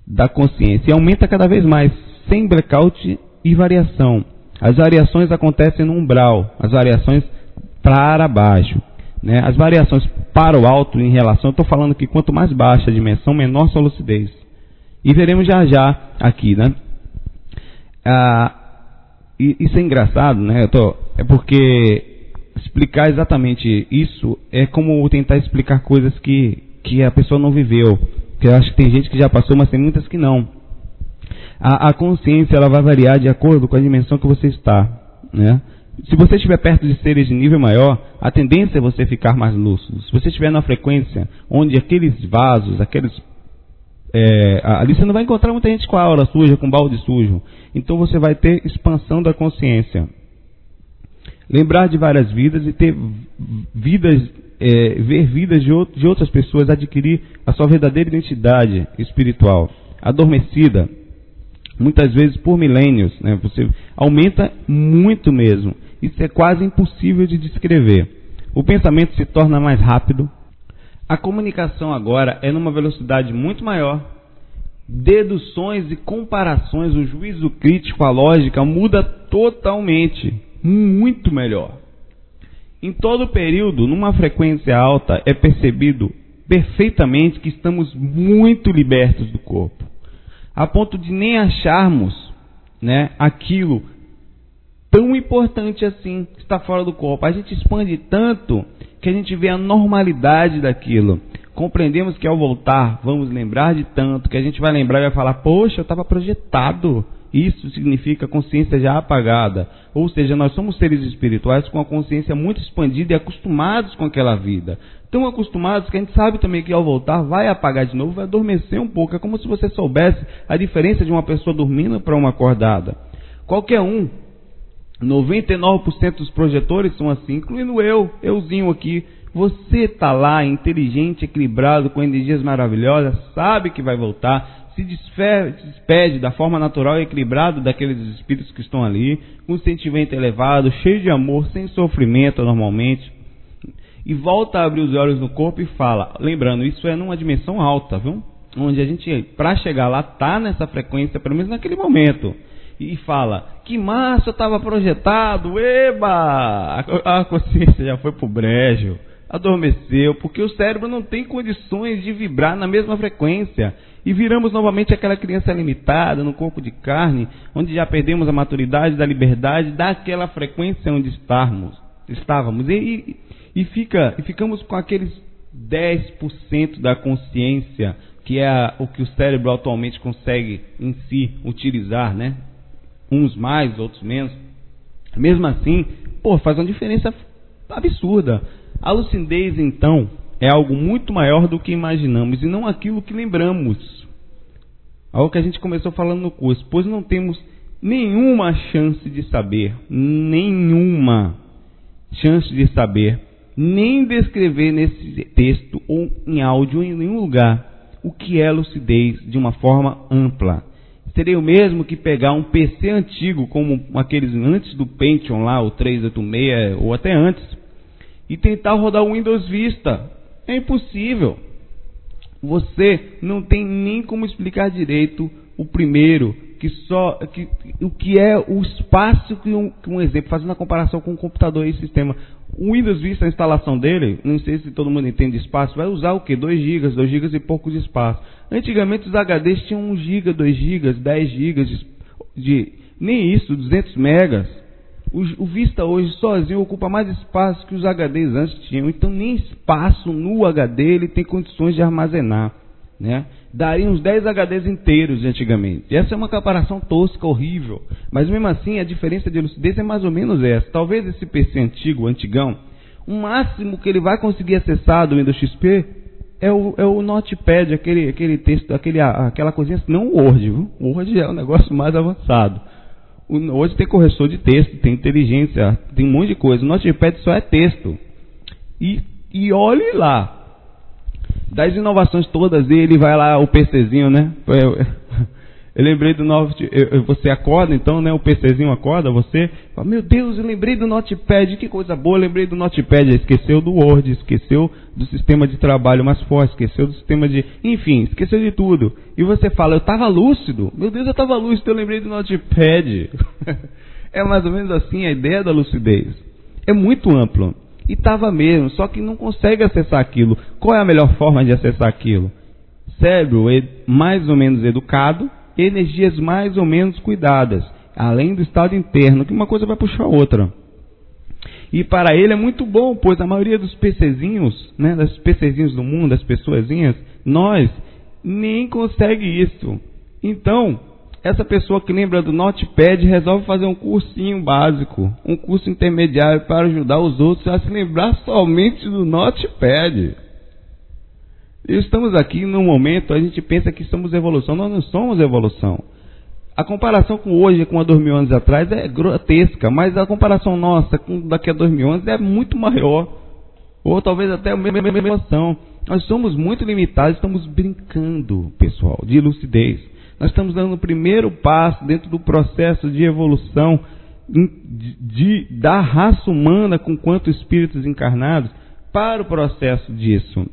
da consciência. E aumenta cada vez mais, sem blackout e variação. As variações acontecem no umbral, as variações para baixo. Né? As variações para o alto em relação, eu estou falando que quanto mais baixa a dimensão, menor sua lucidez. E veremos já já aqui, né? Ah, isso é engraçado, né? Tô, é porque explicar exatamente isso é como tentar explicar coisas que, que a pessoa não viveu. Que eu acho que tem gente que já passou, mas tem muitas que não. A, a consciência ela vai variar de acordo com a dimensão que você está, né? Se você estiver perto de seres de nível maior, a tendência é você ficar mais lúcido. Se você estiver na frequência onde aqueles vasos, aqueles é, ali você não vai encontrar muita gente com a aura suja, com balde sujo. Então você vai ter expansão da consciência. Lembrar de várias vidas e ter vidas, é, ver vidas de, outro, de outras pessoas, adquirir a sua verdadeira identidade espiritual. Adormecida, muitas vezes por milênios, né? você aumenta muito mesmo. Isso é quase impossível de descrever. O pensamento se torna mais rápido, a comunicação agora é numa velocidade muito maior. Deduções e comparações, o juízo crítico, a lógica muda totalmente, muito melhor. Em todo período, numa frequência alta, é percebido perfeitamente que estamos muito libertos do corpo, a ponto de nem acharmos né, aquilo tão importante assim que está fora do corpo. A gente expande tanto que a gente vê a normalidade daquilo. Compreendemos que ao voltar vamos lembrar de tanto, que a gente vai lembrar e vai falar, poxa, eu estava projetado. Isso significa consciência já apagada. Ou seja, nós somos seres espirituais com a consciência muito expandida e acostumados com aquela vida. Tão acostumados que a gente sabe também que ao voltar vai apagar de novo, vai adormecer um pouco. É como se você soubesse a diferença de uma pessoa dormindo para uma acordada. Qualquer um 99% dos projetores são assim, incluindo eu, euzinho aqui. Você está lá, inteligente, equilibrado, com energias maravilhosas, sabe que vai voltar, se despede da forma natural e equilibrado daqueles espíritos que estão ali, com um sentimento elevado, cheio de amor, sem sofrimento normalmente, e volta a abrir os olhos no corpo e fala, lembrando, isso é numa dimensão alta, viu? Onde a gente, para chegar lá, está nessa frequência, pelo menos naquele momento e fala: Que massa estava projetado, eba! A consciência já foi pro brejo, adormeceu, porque o cérebro não tem condições de vibrar na mesma frequência. E viramos novamente aquela criança limitada no corpo de carne, onde já perdemos a maturidade da liberdade daquela frequência onde estávamos. estávamos. E, e, e, fica, e ficamos com aqueles 10% da consciência, que é a, o que o cérebro atualmente consegue em si utilizar, né? uns mais, outros menos. Mesmo assim, pô, faz uma diferença absurda. A lucidez, então, é algo muito maior do que imaginamos e não aquilo que lembramos. Algo que a gente começou falando no curso, pois não temos nenhuma chance de saber, nenhuma chance de saber, nem descrever nesse texto ou em áudio em nenhum lugar o que é lucidez de uma forma ampla seria o mesmo que pegar um PC antigo, como aqueles antes do Pentium lá, o 386 ou até antes, e tentar rodar o Windows Vista. É impossível. Você não tem nem como explicar direito o primeiro, que só que, o que é o espaço que um, que um exemplo, fazendo a comparação com o computador e sistema. O Windows Vista, a instalação dele, não sei se todo mundo entende espaço, vai usar o que? 2 GB, 2 GB e pouco de espaço. Antigamente os HDs tinham 1 GB, 2 GB, 10 GB de, de, nem isso, 200 megas. O, o, Vista hoje sozinho ocupa mais espaço que os HDs antes tinham, então nem espaço no HD ele tem condições de armazenar, né? Daria uns 10 HDs inteiros de antigamente. Essa é uma comparação tosca, horrível. Mas mesmo assim, a diferença de lucidez é mais ou menos essa. Talvez esse PC antigo, antigão, o máximo que ele vai conseguir acessar do Windows XP é o, é o Notepad, aquele, aquele texto, aquele, aquela coisinha, não o Word, viu? O Word é um negócio mais avançado. Hoje tem corretor de texto, tem inteligência, tem um monte de coisa. O Notepad só é texto. E, e olhe lá. Das inovações todas, ele vai lá, o PCzinho, né? Eu lembrei do novo. Você acorda então, né? O PCzinho acorda, você. Fala, Meu Deus, eu lembrei do Notepad, que coisa boa, eu lembrei do Notepad. Esqueceu do Word, esqueceu do sistema de trabalho mais forte, esqueceu do sistema de. Enfim, esqueceu de tudo. E você fala, eu estava lúcido. Meu Deus, eu estava lúcido, eu lembrei do Notepad. é mais ou menos assim a ideia da lucidez. É muito amplo. E estava mesmo, só que não consegue acessar aquilo. Qual é a melhor forma de acessar aquilo? Cérebro mais ou menos educado energias mais ou menos cuidadas, além do estado interno, que uma coisa vai puxar a outra. E para ele é muito bom, pois a maioria dos PCzinhos, né, das PCzinhos do mundo, das pessoazinhas, nós nem consegue isso. Então, essa pessoa que lembra do Notepad resolve fazer um cursinho básico, um curso intermediário para ajudar os outros a se lembrar somente do Notepad. Estamos aqui num momento, a gente pensa que somos evolução, nós não somos evolução. A comparação com hoje, com dois mil anos atrás, é grotesca, mas a comparação nossa com daqui a dois mil anos é muito maior. Ou talvez até a mesma evolução. Nós somos muito limitados, estamos brincando, pessoal, de lucidez. Nós estamos dando o primeiro passo dentro do processo de evolução de, de, da raça humana com quanto espíritos encarnados para o processo disso.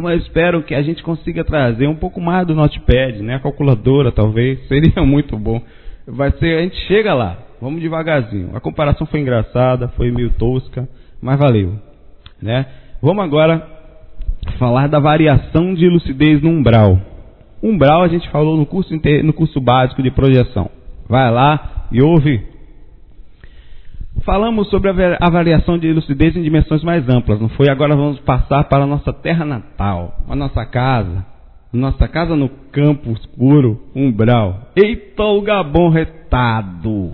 Mas espero que a gente consiga trazer um pouco mais do Notepad, né? A calculadora, talvez, seria muito bom. Vai ser, a gente chega lá. Vamos devagarzinho. A comparação foi engraçada, foi meio tosca, mas valeu, né? Vamos agora falar da variação de lucidez no umbral. Umbral a gente falou no curso, no curso básico de projeção. Vai lá e ouve Falamos sobre a variação de lucidez em dimensões mais amplas, não foi? Agora vamos passar para a nossa terra natal, a nossa casa, nossa casa no campo escuro, umbral. Eita, o Gabão retado!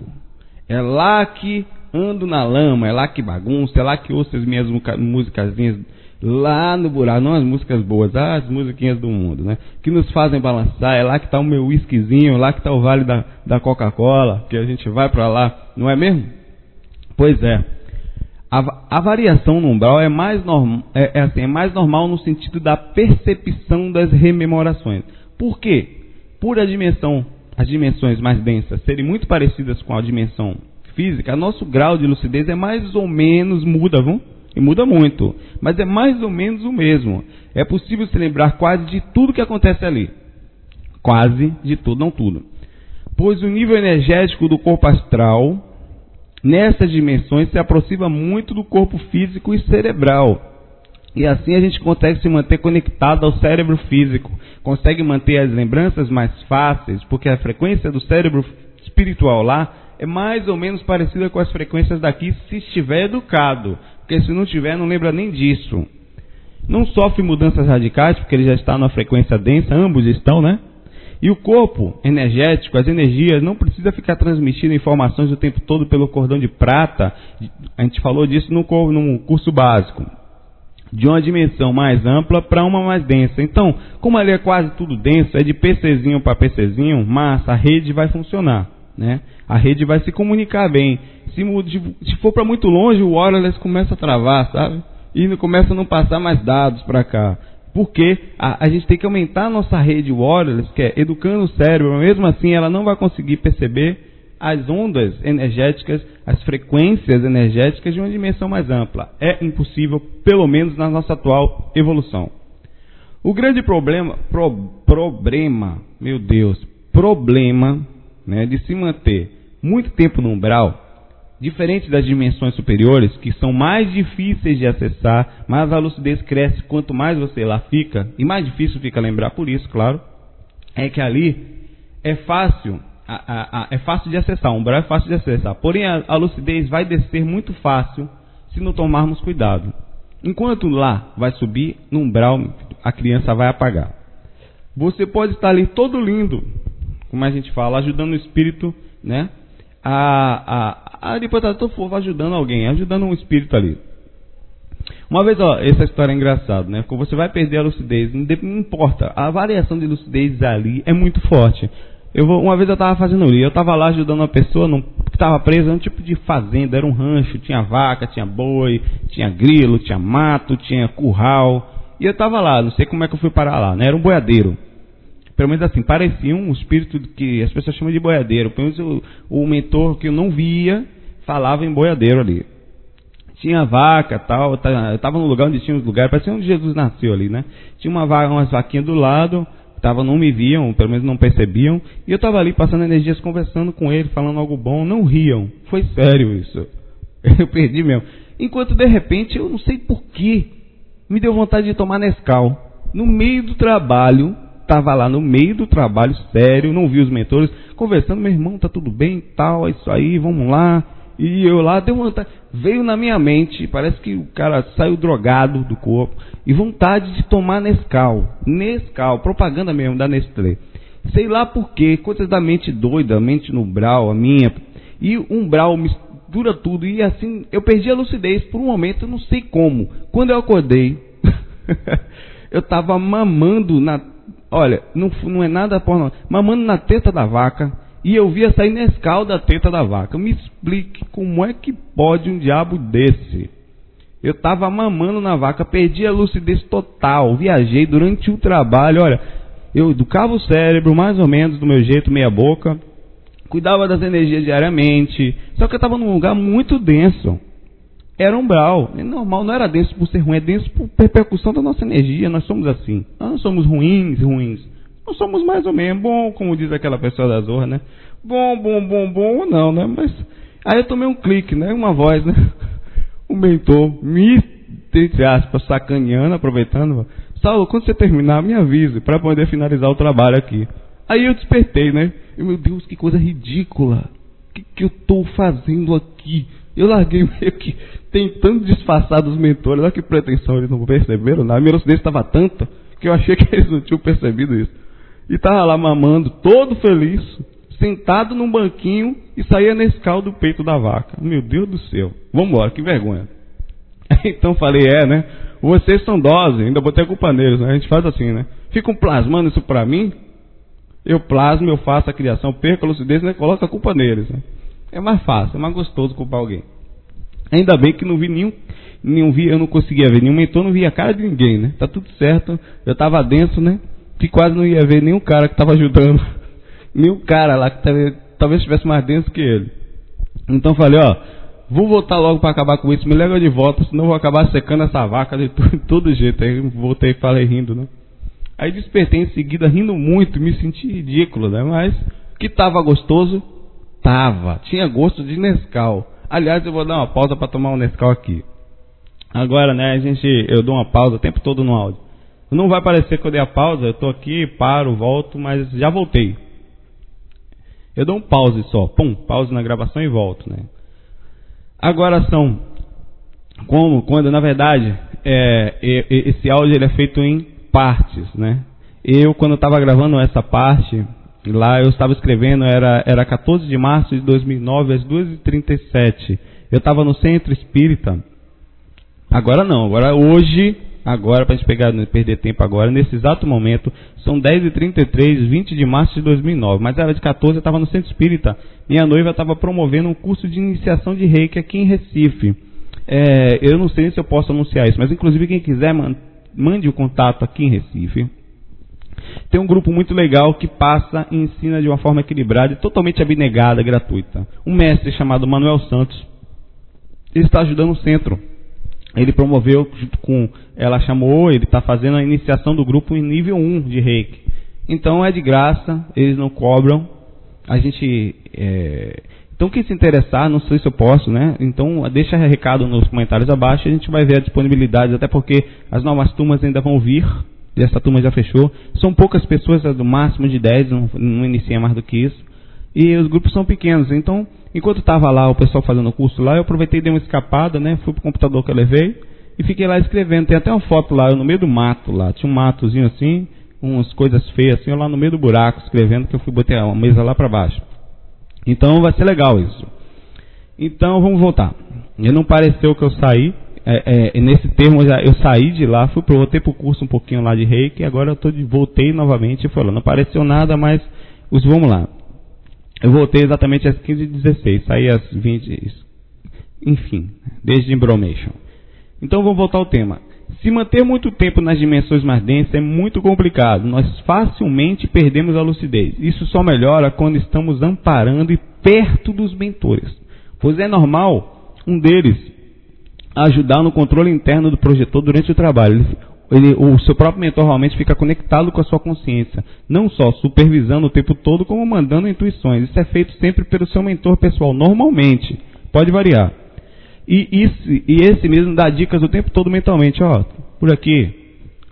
É lá que ando na lama, é lá que bagunça, é lá que ouço as minhas musicazinhas lá no buraco, não as músicas boas, as musiquinhas do mundo, né? Que nos fazem balançar, é lá que está o meu whiskyzinho, lá que está o vale da, da Coca-Cola, que a gente vai para lá, não é mesmo? Pois é. A, a variação no umbral é mais, norm, é, é, assim, é mais normal no sentido da percepção das rememorações. Por quê? Por a dimensão, as dimensões mais densas serem muito parecidas com a dimensão física, nosso grau de lucidez é mais ou menos muda, viu? E muda muito, mas é mais ou menos o mesmo. É possível se lembrar quase de tudo que acontece ali. Quase de tudo, não tudo. Pois o nível energético do corpo astral nessas dimensões se aproxima muito do corpo físico e cerebral. E assim a gente consegue se manter conectado ao cérebro físico, consegue manter as lembranças mais fáceis, porque a frequência do cérebro espiritual lá é mais ou menos parecida com as frequências daqui se estiver educado, porque se não estiver não lembra nem disso. Não sofre mudanças radicais, porque ele já está numa frequência densa, ambos estão, né? E o corpo energético, as energias, não precisa ficar transmitindo informações o tempo todo pelo cordão de prata. A gente falou disso no, curso básico. De uma dimensão mais ampla para uma mais densa. Então, como ali é quase tudo denso, é de PCzinho para PCzinho, massa, a rede vai funcionar. Né? A rede vai se comunicar bem. Se, se for para muito longe, o wireless começa a travar, sabe? E começa a não passar mais dados para cá. Porque a, a, gente tem que aumentar a nossa rede wireless, que é educando o cérebro, mesmo assim ela não vai conseguir perceber as ondas energéticas, as frequências energéticas de uma dimensão mais ampla. É impossível, pelo menos na nossa atual evolução. O grande problema, pro, problema, meu Deus, problema né, de se manter muito tempo no umbral Diferente das dimensões superiores, que são mais difíceis de acessar, mas a lucidez cresce quanto mais você lá fica, e mais difícil fica lembrar por isso, claro, é que ali é fácil, a, a, a, é fácil de acessar, o umbral é fácil de acessar, porém a lucidez vai descer muito fácil se não tomarmos cuidado. Enquanto lá vai subir, no umbral a criança vai apagar. Você pode estar ali todo lindo, como a gente fala, ajudando o espírito, né? A, a, a depois tá todo fofo ajudando alguém, ajudando um espírito ali. Uma vez, ó, essa história é engraçada, né? Quando você vai perder a lucidez, não importa, a variação de lucidez ali é muito forte. Eu vou, uma vez eu estava fazendo ali, eu estava lá ajudando uma pessoa num, que estava presa um tipo de fazenda, era um rancho, tinha vaca, tinha boi, tinha grilo, tinha mato, tinha curral. E eu estava lá, não sei como é que eu fui parar lá, né? Era um boiadeiro pelo menos assim, parecia um espírito que as pessoas chamam de boiadeiro. Pelo menos o, o mentor que eu não via falava em boiadeiro ali. Tinha vaca tal, eu estava num lugar onde tinha uns lugares, parecia onde Jesus nasceu ali, né? Tinha uma vaca, umas vaquinhas do lado, tava, não me viam, pelo menos não percebiam, e eu estava ali passando energias, conversando com ele, falando algo bom, não riam. Foi sério isso. Eu perdi mesmo. Enquanto de repente, eu não sei porquê, me deu vontade de tomar Nescau. No meio do trabalho, estava lá no meio do trabalho sério, não vi os mentores, conversando, meu irmão, tá tudo bem, tal, é isso aí, vamos lá. E eu lá, deu vontade, veio na minha mente, parece que o cara saiu drogado do corpo, e vontade de tomar Nescau. Nescau, propaganda mesmo da Nestlé. Sei lá porquê, coisas da mente doida, mente no umbral, a minha. E umbral mistura tudo, e assim, eu perdi a lucidez por um momento, eu não sei como. Quando eu acordei, eu estava mamando na Olha, não, não é nada porno, mamando na teta da vaca e eu via sair Nescau da teta da vaca. Me explique como é que pode um diabo desse? Eu estava mamando na vaca, perdi a lucidez total, viajei durante o trabalho, olha, eu educava o cérebro mais ou menos do meu jeito, meia boca, cuidava das energias diariamente, só que eu estava num lugar muito denso era umbral. É normal, não era denso por ser ruim, é denso por repercussão da nossa energia. Nós somos assim. Nós não somos ruins, ruins. Nós somos mais ou menos bom, como diz aquela pessoa da Zorra, né? Bom, bom, bom, bom ou não, né? Mas aí eu tomei um clique, né? Uma voz, né? O mentor me, entre aspas, sacaneando, aproveitando. Saulo, quando você terminar, me avise para poder finalizar o trabalho aqui. Aí eu despertei, né? E, meu Deus, que coisa ridícula. O que, que eu estou fazendo aqui? Eu larguei meio que tentando disfarçar dos mentores. Olha que pretensão, eles não perceberam nada. A minha estava tanta que eu achei que eles não tinham percebido isso. E estava lá mamando, todo feliz, sentado num banquinho e saía nesse caldo do peito da vaca. Meu Deus do céu. Vamos embora, que vergonha. Então falei, é, né? Vocês são doses, ainda botei a culpa neles, né? A gente faz assim, né? Ficam plasmando isso pra mim, eu plasmo, eu faço a criação, perco a lucidez, né? Coloca a culpa neles, né? É mais fácil, é mais gostoso culpar alguém. Ainda bem que não vi nenhum, nenhum vi, eu não conseguia ver nenhum mentor, não via a cara de ninguém, né? Tá tudo certo. Eu estava denso, né? Que quase não ia ver nenhum cara que estava ajudando. nenhum cara lá que tava, talvez estivesse mais denso que ele. Então falei, ó, vou voltar logo para acabar com isso, me leva de volta, senão vou acabar secando essa vaca de todo, todo jeito. Aí voltei e falei rindo, né? Aí despertei em seguida rindo muito, me senti ridículo, né? Mas que tava gostoso, Tava. Tinha gosto de Nescau. Aliás, eu vou dar uma pausa para tomar um Nescau aqui. Agora, né, a gente, eu dou uma pausa o tempo todo no áudio. Não vai parecer que eu dei a pausa, eu tô aqui, paro, volto, mas já voltei. Eu dou um pause só, pum, pause na gravação e volto, né? Agora são como quando na verdade é, esse áudio ele é feito em partes, né? Eu quando estava gravando essa parte Lá eu estava escrevendo, era, era 14 de março de 2009, às 2h37. Eu estava no centro espírita. Agora não, agora hoje, agora para a gente pegar, não perder tempo agora, nesse exato momento, são 10h33, 20 de março de 2009. Mas era de 14, eu estava no centro espírita. Minha noiva estava promovendo um curso de iniciação de reiki aqui em Recife. É, eu não sei se eu posso anunciar isso, mas inclusive quem quiser mande o contato aqui em Recife. Tem um grupo muito legal que passa e ensina de uma forma equilibrada e totalmente abnegada, gratuita. Um mestre chamado Manuel Santos. Ele está ajudando o centro. Ele promoveu, junto com, ela chamou, ele está fazendo a iniciação do grupo em nível 1 de reiki. Então é de graça, eles não cobram. A gente. É... Então quem se interessar, não sei se eu posso, né? Então deixa recado nos comentários abaixo, a gente vai ver a disponibilidade, até porque as novas turmas ainda vão vir essa turma já fechou. São poucas pessoas, é do máximo de 10, não, não inicia mais do que isso. E os grupos são pequenos. Então, enquanto estava lá o pessoal fazendo o curso lá, eu aproveitei e dei uma escapada, né? Fui pro computador que eu levei e fiquei lá escrevendo. Tem até uma foto lá, eu no meio do mato lá. Tinha um matozinho assim, umas coisas feias assim, eu lá no meio do buraco escrevendo, que eu fui botar uma mesa lá para baixo. Então vai ser legal isso. Então vamos voltar. E não pareceu que eu saí, é, é, nesse termo já, eu saí de lá, fui pro, voltei pro curso um pouquinho lá de reiki, e agora eu tô de, voltei novamente falando, não apareceu nada, mas os vamos lá. Eu voltei exatamente às 15h16, saí às 20 enfim, desde Embromation. Então vamos voltar ao tema. Se manter muito tempo nas dimensões mais densas é muito complicado. Nós facilmente perdemos a lucidez. Isso só melhora quando estamos amparando e perto dos mentores. Pois é normal um deles ajudar no controle interno do projetor durante o trabalho. Ele, ele, o seu próprio mentor realmente fica conectado com a sua consciência, não só supervisando o tempo todo, como mandando intuições. Isso é feito sempre pelo seu mentor pessoal, normalmente. Pode variar. E, esse, e esse mesmo dá dicas o tempo todo mentalmente, ó, por aqui,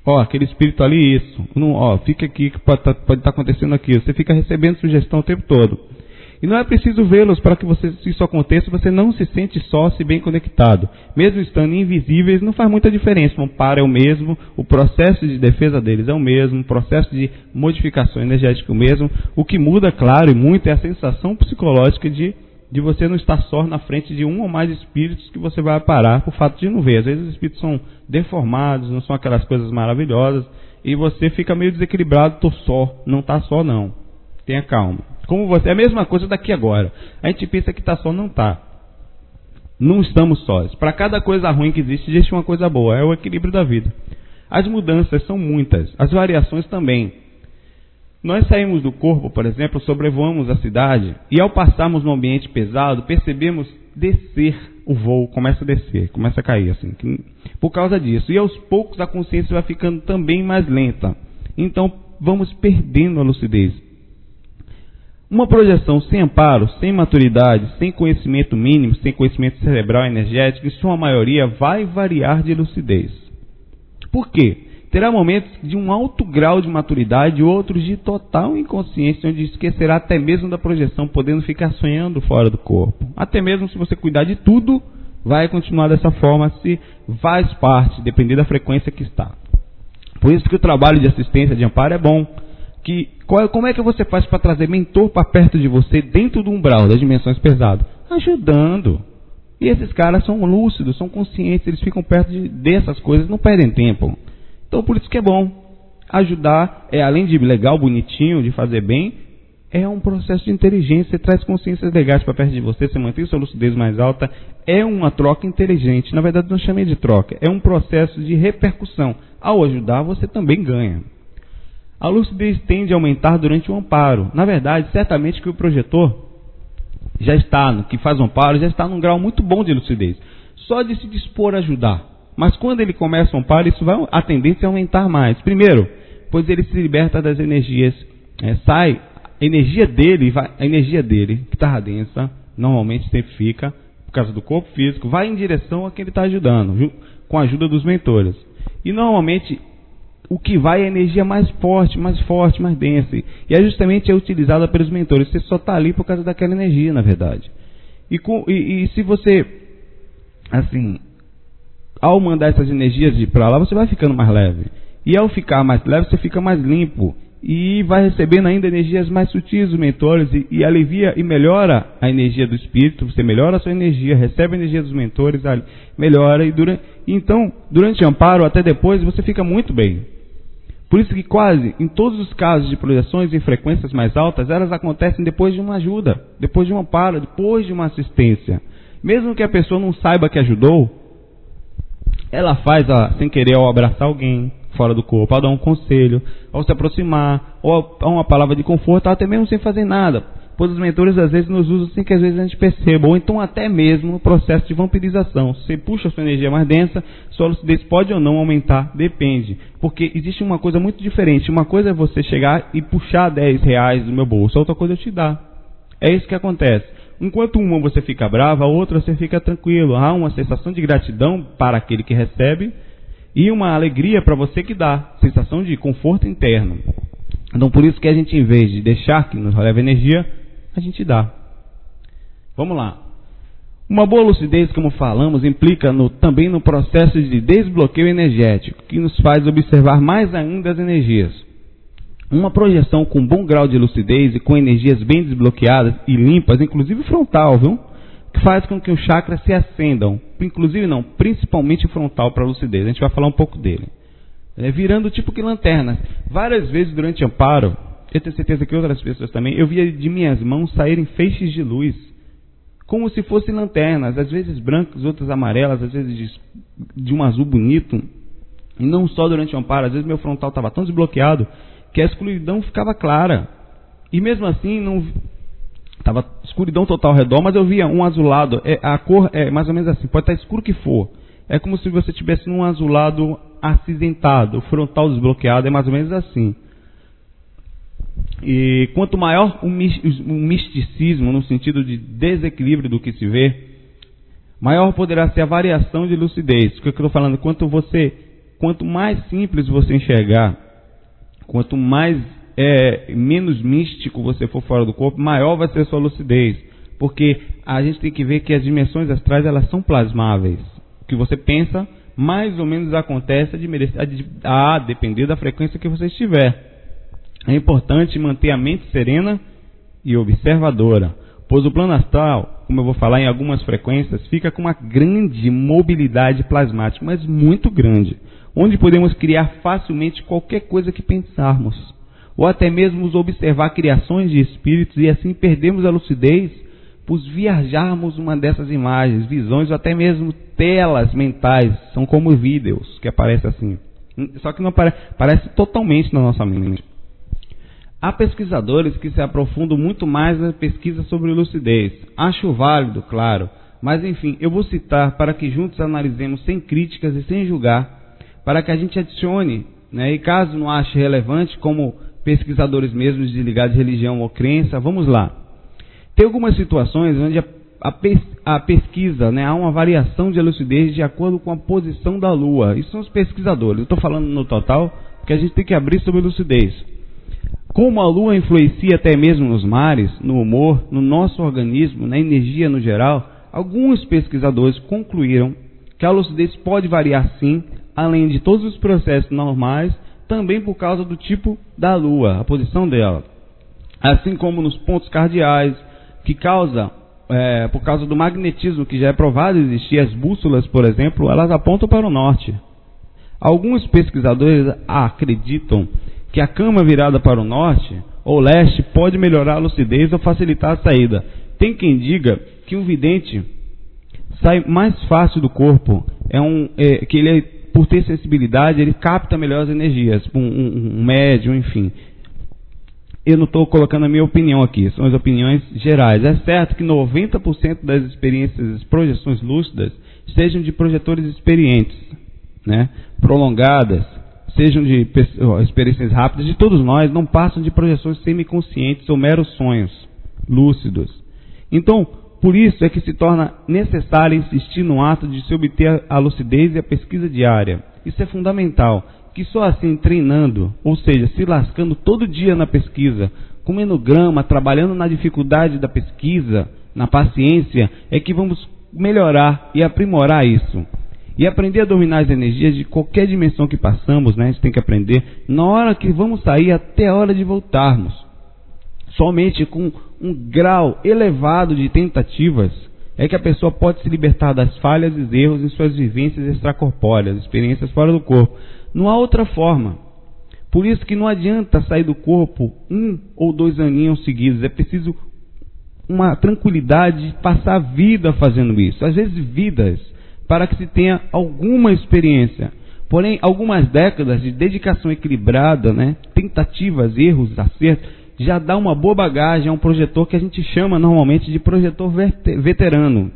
ó, aquele espírito ali, isso, não, ó, fica aqui que pode estar tá, tá acontecendo aqui. Você fica recebendo sugestão o tempo todo. E não é preciso vê-los para que você, isso aconteça, você não se sente só se bem conectado. Mesmo estando invisíveis, não faz muita diferença. O amparo é o mesmo, o processo de defesa deles é o mesmo, o processo de modificação energética é o mesmo. O que muda, claro, e muito é a sensação psicológica de, de você não estar só na frente de um ou mais espíritos que você vai parar por fato de não ver. Às vezes os espíritos são deformados, não são aquelas coisas maravilhosas, e você fica meio desequilibrado, tô só, não está só não. Tenha calma. Como você, é a mesma coisa daqui agora. A gente pensa que está só, não está. Não estamos sós. Para cada coisa ruim que existe, existe uma coisa boa. É o equilíbrio da vida. As mudanças são muitas, as variações também. Nós saímos do corpo, por exemplo, sobrevoamos a cidade e ao passarmos no ambiente pesado, percebemos descer o voo, começa a descer, começa a cair assim, por causa disso. E aos poucos a consciência vai ficando também mais lenta. Então vamos perdendo a lucidez. Uma projeção sem amparo, sem maturidade, sem conhecimento mínimo, sem conhecimento cerebral energético, em sua maioria vai variar de lucidez. Por quê? Terá momentos de um alto grau de maturidade e outros de total inconsciência, onde esquecerá até mesmo da projeção, podendo ficar sonhando fora do corpo. Até mesmo se você cuidar de tudo, vai continuar dessa forma se faz parte, dependendo da frequência que está. Por isso que o trabalho de assistência de amparo é bom que qual, como é que você faz para trazer mentor para perto de você dentro do umbral das dimensões pesadas? Ajudando. E esses caras são lúcidos, são conscientes, eles ficam perto de, dessas coisas, não perdem tempo. Então por isso que é bom. Ajudar é além de legal, bonitinho, de fazer bem, é um processo de inteligência, você traz consciências legais para perto de você, você mantém sua lucidez mais alta, é uma troca inteligente. Na verdade, não chamei de troca, é um processo de repercussão. Ao ajudar, você também ganha. A lucidez tende a aumentar durante o amparo. Na verdade, certamente que o projetor já está, que faz o amparo, já está num grau muito bom de lucidez. Só de se dispor a ajudar. Mas quando ele começa o amparo, isso vai, a tendência é aumentar mais. Primeiro, pois ele se liberta das energias, é, sai, a energia dele, vai, a energia dele, que está densa, normalmente sempre fica, por causa do corpo físico, vai em direção a quem ele está ajudando, com a ajuda dos mentores. E normalmente o que vai é energia mais forte, mais forte, mais densa. E é justamente é utilizada pelos mentores. Você só está ali por causa daquela energia, na verdade. E, com, e, e se você, assim, ao mandar essas energias de para lá, você vai ficando mais leve. E ao ficar mais leve, você fica mais limpo. E vai recebendo ainda energias mais sutis dos mentores e, e alivia e melhora a energia do espírito. Você melhora a sua energia, recebe a energia dos mentores, melhora. E durante, então, durante o amparo, até depois, você fica muito bem. Por isso que quase em todos os casos de projeções em frequências mais altas, elas acontecem depois de uma ajuda, depois de um amparo, depois de uma assistência. Mesmo que a pessoa não saiba que ajudou, ela faz ó, sem querer ao abraçar alguém fora do corpo, ao dar um conselho, ao se aproximar, ou a uma palavra de conforto, até mesmo sem fazer nada. Pois os mentores às vezes nos usam sem que às vezes a gente perceba, ou então até mesmo no processo de vampirização. Você puxa a sua energia mais densa, sua lucidez pode ou não aumentar, depende. Porque existe uma coisa muito diferente. Uma coisa é você chegar e puxar 10 reais do meu bolso, outra coisa é eu te dar. É isso que acontece. Enquanto uma você fica brava, a outra você fica tranquilo. Há uma sensação de gratidão para aquele que recebe e uma alegria para você que dá, sensação de conforto interno. Então por isso que a gente, em vez de deixar que nos leve energia, a gente dá. Vamos lá. Uma boa lucidez, como falamos, implica no, também no processo de desbloqueio energético, que nos faz observar mais ainda as energias. Uma projeção com bom grau de lucidez e com energias bem desbloqueadas e limpas, inclusive frontal, viu? Que faz com que os chakras se acendam. Inclusive não, principalmente frontal para a lucidez. A gente vai falar um pouco dele. É, virando tipo que lanternas. Várias vezes durante amparo, eu tenho certeza que outras pessoas também, eu via de minhas mãos saírem feixes de luz. Como se fossem lanternas, às vezes brancas, outras amarelas, às vezes de, de um azul bonito. E não só durante o amparo, às vezes meu frontal estava tão desbloqueado que a escuridão ficava clara. E mesmo assim, não estava escuridão total ao redor, mas eu via um azulado. É, a cor é mais ou menos assim, pode estar escuro que for. É como se você tivesse um azulado acinzentado, frontal desbloqueado, é mais ou menos assim. E quanto maior o misticismo, no sentido de desequilíbrio do que se vê, maior poderá ser a variação de lucidez. O que eu estou falando? Quanto você, quanto mais simples você enxergar, Quanto mais é, menos místico você for fora do corpo, maior vai ser a sua lucidez. Porque a gente tem que ver que as dimensões astrais elas são plasmáveis. O que você pensa, mais ou menos acontece a, a depender da frequência que você estiver. É importante manter a mente serena e observadora, pois o plano astral, como eu vou falar em algumas frequências, fica com uma grande mobilidade plasmática, mas muito grande onde podemos criar facilmente qualquer coisa que pensarmos, ou até mesmo observar criações de espíritos e assim perdemos a lucidez por viajarmos uma dessas imagens, visões ou até mesmo telas mentais, são como vídeos que aparecem assim. Só que não aparece, aparece totalmente na nossa mente. Há pesquisadores que se aprofundam muito mais na pesquisa sobre lucidez. Acho válido, claro, mas enfim, eu vou citar para que juntos analisemos sem críticas e sem julgar para que a gente adicione, né, e caso não ache relevante, como pesquisadores mesmos de ligados à religião ou crença, vamos lá. Tem algumas situações onde a, a, pes, a pesquisa, né, há uma variação de lucidez de acordo com a posição da Lua. Isso são os pesquisadores. Eu estou falando no total, porque a gente tem que abrir sobre lucidez. Como a Lua influencia até mesmo nos mares, no humor, no nosso organismo, na energia no geral, alguns pesquisadores concluíram que a lucidez pode variar sim além de todos os processos normais, também por causa do tipo da Lua, a posição dela. Assim como nos pontos cardeais, que causa, é, por causa do magnetismo que já é provado existir, as bússolas, por exemplo, elas apontam para o norte. Alguns pesquisadores acreditam que a cama virada para o norte ou leste pode melhorar a lucidez ou facilitar a saída. Tem quem diga que um vidente sai mais fácil do corpo, é um, é, que ele é por ter sensibilidade, ele capta melhor as energias, um, um, um médium, enfim. Eu não estou colocando a minha opinião aqui, são as opiniões gerais. É certo que 90% das experiências, projeções lúcidas, sejam de projetores experientes, né? prolongadas, sejam de experiências rápidas, de todos nós, não passam de projeções semiconscientes ou meros sonhos lúcidos. Então, por isso é que se torna necessário insistir no ato de se obter a lucidez e a pesquisa diária. Isso é fundamental, que só assim treinando, ou seja, se lascando todo dia na pesquisa, comendo grama, trabalhando na dificuldade da pesquisa, na paciência, é que vamos melhorar e aprimorar isso. E aprender a dominar as energias de qualquer dimensão que passamos, né? A gente tem que aprender na hora que vamos sair até a hora de voltarmos. Somente com um grau elevado de tentativas é que a pessoa pode se libertar das falhas e erros em suas vivências extracorpóreas, experiências fora do corpo. Não há outra forma. Por isso que não adianta sair do corpo um ou dois aninhos seguidos. É preciso uma tranquilidade de passar a vida fazendo isso. Às vezes vidas. Para que se tenha alguma experiência. Porém, algumas décadas de dedicação equilibrada, né, tentativas, erros, acertos, já dá uma boa bagagem a um projetor que a gente chama normalmente de projetor veterano.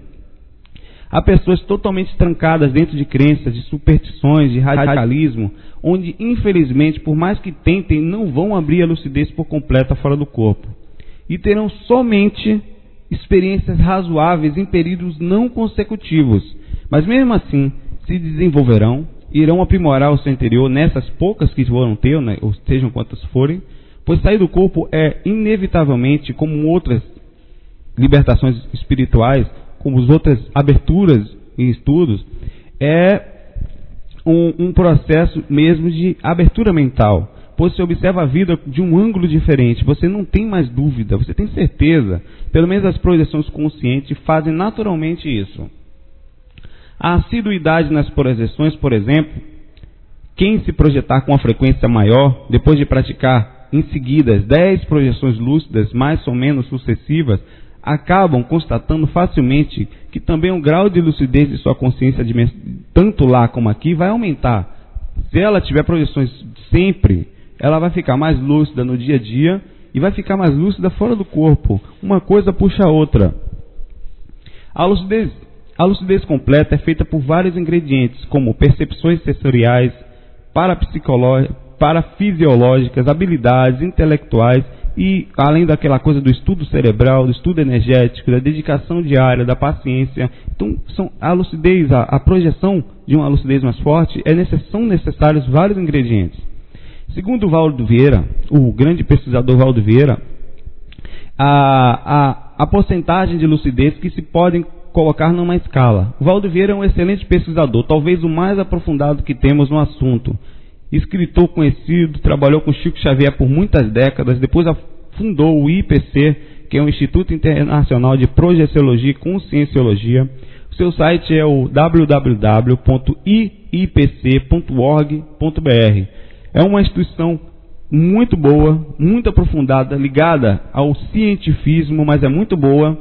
Há pessoas totalmente trancadas dentro de crenças, de superstições, de radicalismo, onde, infelizmente, por mais que tentem, não vão abrir a lucidez por completa fora do corpo. E terão somente experiências razoáveis em períodos não consecutivos. Mas mesmo assim, se desenvolverão, irão aprimorar o seu interior nessas poucas que foram ter, né, ou sejam quantas forem, pois sair do corpo é inevitavelmente, como outras libertações espirituais, como as outras aberturas em estudos, é um, um processo mesmo de abertura mental pois você observa a vida de um ângulo diferente, você não tem mais dúvida, você tem certeza. Pelo menos as projeções conscientes fazem naturalmente isso. A assiduidade nas projeções, por exemplo, quem se projetar com uma frequência maior, depois de praticar em seguida 10 projeções lúcidas, mais ou menos sucessivas, acabam constatando facilmente que também o grau de lucidez de sua consciência, tanto lá como aqui, vai aumentar. Se ela tiver projeções sempre, ela vai ficar mais lúcida no dia a dia e vai ficar mais lúcida fora do corpo. Uma coisa puxa a outra. A lucidez, a lucidez completa é feita por vários ingredientes, como percepções sensoriais, parafisiológicas, habilidades intelectuais e além daquela coisa do estudo cerebral, do estudo energético, da dedicação diária, da paciência. Então, são, a lucidez, a, a projeção de uma lucidez mais forte, é necess, são necessários vários ingredientes. Segundo Valdo Vieira, o grande pesquisador Valdo Vieira, a, a, a porcentagem de lucidez que se podem colocar numa escala. Valdo Vieira é um excelente pesquisador, talvez o mais aprofundado que temos no assunto escritor conhecido, trabalhou com Chico Xavier por muitas décadas, depois fundou o IPC, que é o Instituto Internacional de Projeciologia e Conscienciologia. O seu site é o www.iipc.org.br. É uma instituição muito boa, muito aprofundada, ligada ao cientifismo, mas é muito boa.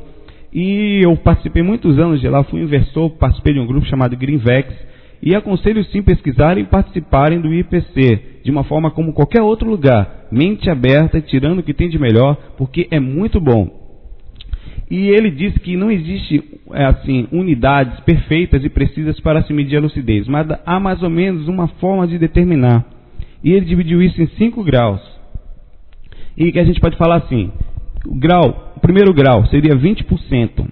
E eu participei muitos anos de lá, fui inversor, participei de um grupo chamado Greenvex, e aconselho sim pesquisarem e participarem do IPC, de uma forma como qualquer outro lugar, mente aberta, tirando o que tem de melhor, porque é muito bom. E ele disse que não existe é, assim unidades perfeitas e precisas para se medir a lucidez, mas há mais ou menos uma forma de determinar. E ele dividiu isso em cinco graus. E que a gente pode falar assim: o grau, primeiro grau seria 20%.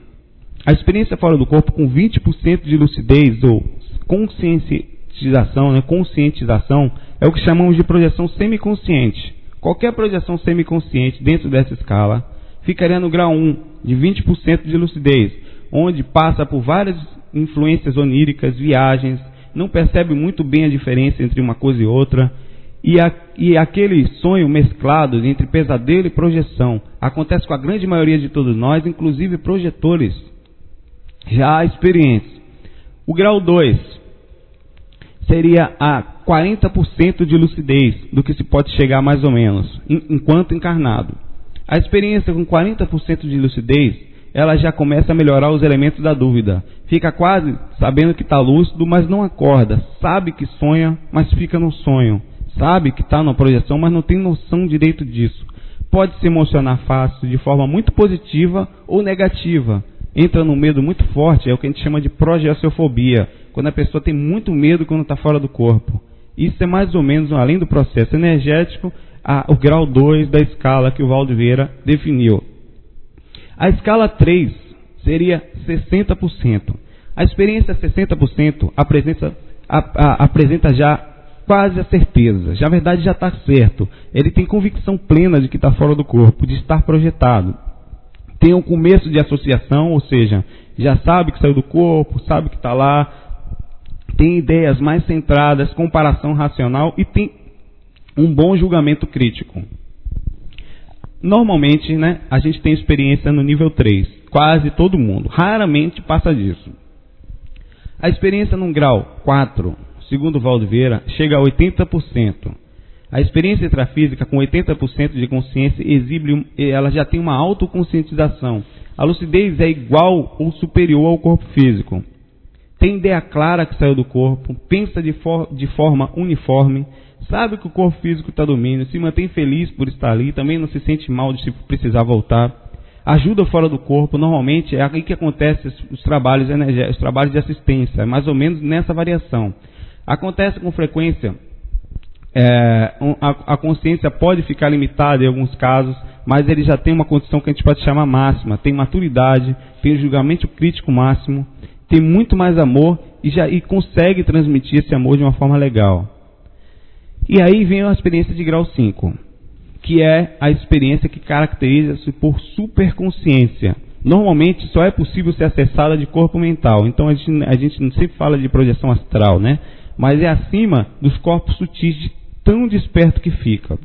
A experiência fora do corpo com 20% de lucidez ou conscientização, né, conscientização é o que chamamos de projeção semiconsciente. Qualquer projeção semiconsciente dentro dessa escala ficaria no grau 1, de 20% de lucidez, onde passa por várias influências oníricas, viagens, não percebe muito bem a diferença entre uma coisa e outra, e, a, e aquele sonho mesclado entre pesadelo e projeção acontece com a grande maioria de todos nós, inclusive projetores já experientes. O grau 2 seria a 40% de lucidez do que se pode chegar mais ou menos, enquanto encarnado. A experiência com 40% de lucidez, ela já começa a melhorar os elementos da dúvida. Fica quase sabendo que está lúcido, mas não acorda. Sabe que sonha, mas fica no sonho. Sabe que está na projeção, mas não tem noção direito disso. Pode se emocionar fácil, de forma muito positiva ou negativa entra num medo muito forte, é o que a gente chama de progestiofobia, quando a pessoa tem muito medo quando está fora do corpo. Isso é mais ou menos, além do processo energético, a, o grau 2 da escala que o Valdo Vieira definiu. A escala 3 seria 60%. A experiência 60% apresenta, a, a, apresenta já quase a certeza. Já, na verdade, já está certo. Ele tem convicção plena de que está fora do corpo, de estar projetado tem um começo de associação, ou seja, já sabe que saiu do corpo, sabe que está lá, tem ideias mais centradas, comparação racional e tem um bom julgamento crítico. Normalmente, né, a gente tem experiência no nível 3, quase todo mundo, raramente passa disso. A experiência num grau 4, segundo Valdo Vieira, chega a 80%. A experiência extrafísica com 80% de consciência exibe, ela já tem uma autoconscientização. A lucidez é igual ou superior ao corpo físico. tem ideia clara que saiu do corpo, pensa de, for de forma uniforme, sabe que o corpo físico está domínio, se mantém feliz por estar ali, também não se sente mal de se precisar voltar, ajuda fora do corpo, normalmente é aí que acontece os trabalhos, os trabalhos de assistência, é mais ou menos nessa variação. Acontece com frequência, é, a, a consciência pode ficar limitada em alguns casos, mas ele já tem uma condição que a gente pode chamar máxima, tem maturidade, tem julgamento crítico máximo, tem muito mais amor e, já, e consegue transmitir esse amor de uma forma legal. E aí vem a experiência de grau 5, que é a experiência que caracteriza-se por superconsciência. Normalmente só é possível ser acessada de corpo mental. Então a gente, a gente sempre fala de projeção astral, né? Mas é acima dos corpos sutis de tão desperto que fica.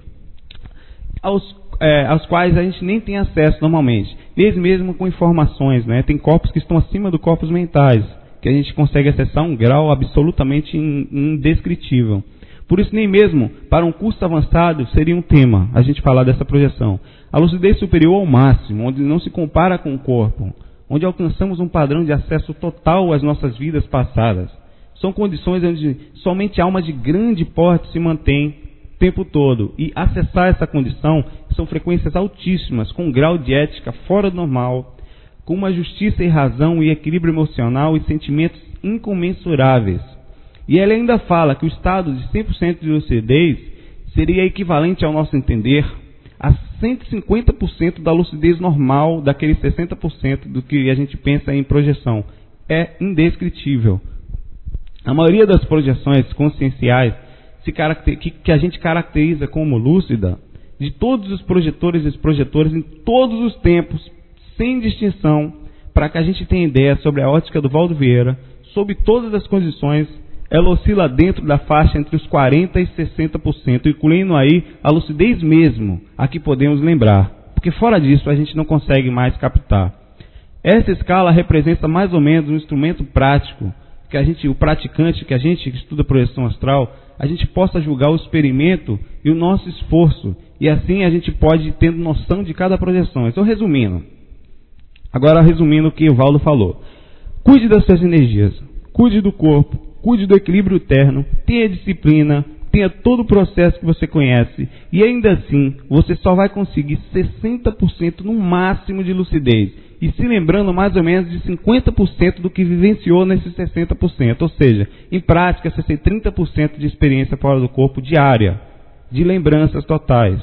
Aos, é, aos quais a gente nem tem acesso normalmente. Mesmo mesmo com informações, né? Tem corpos que estão acima dos corpos mentais, que a gente consegue acessar um grau absolutamente indescritível. Por isso, nem mesmo para um curso avançado seria um tema a gente falar dessa projeção. A lucidez superior ao máximo, onde não se compara com o corpo, onde alcançamos um padrão de acesso total às nossas vidas passadas. São condições onde somente alma de grande porte se mantém o tempo todo. E acessar essa condição são frequências altíssimas, com um grau de ética fora do normal, com uma justiça e razão e equilíbrio emocional e sentimentos incomensuráveis e ele ainda fala que o estado de 100% de lucidez seria equivalente, ao nosso entender, a 150% da lucidez normal daqueles 60% do que a gente pensa em projeção. É indescritível. A maioria das projeções conscienciais que, a gente caracteriza como lúcida, de todos os projetores e projetores em todos os tempos, sem distinção, para que a gente tenha ideia sobre a ótica do Valdo Vieira, sob todas as condições ela oscila dentro da faixa entre os 40% e 60%, incluindo aí a lucidez mesmo, a que podemos lembrar, porque fora disso a gente não consegue mais captar. Essa escala representa mais ou menos um instrumento prático que a gente, o praticante, que a gente que estuda projeção astral, a gente possa julgar o experimento e o nosso esforço, e assim a gente pode tendo noção de cada projeção. Então, resumindo, agora resumindo o que o Valdo falou. Cuide das suas energias, cuide do corpo, cuide do equilíbrio interno, tenha disciplina, tenha todo o processo que você conhece, e ainda assim você só vai conseguir 60% no máximo de lucidez. E se lembrando mais ou menos de 50% do que vivenciou nesses 60%. Ou seja, em prática, você tem 30% de experiência fora do corpo diária, de lembranças totais.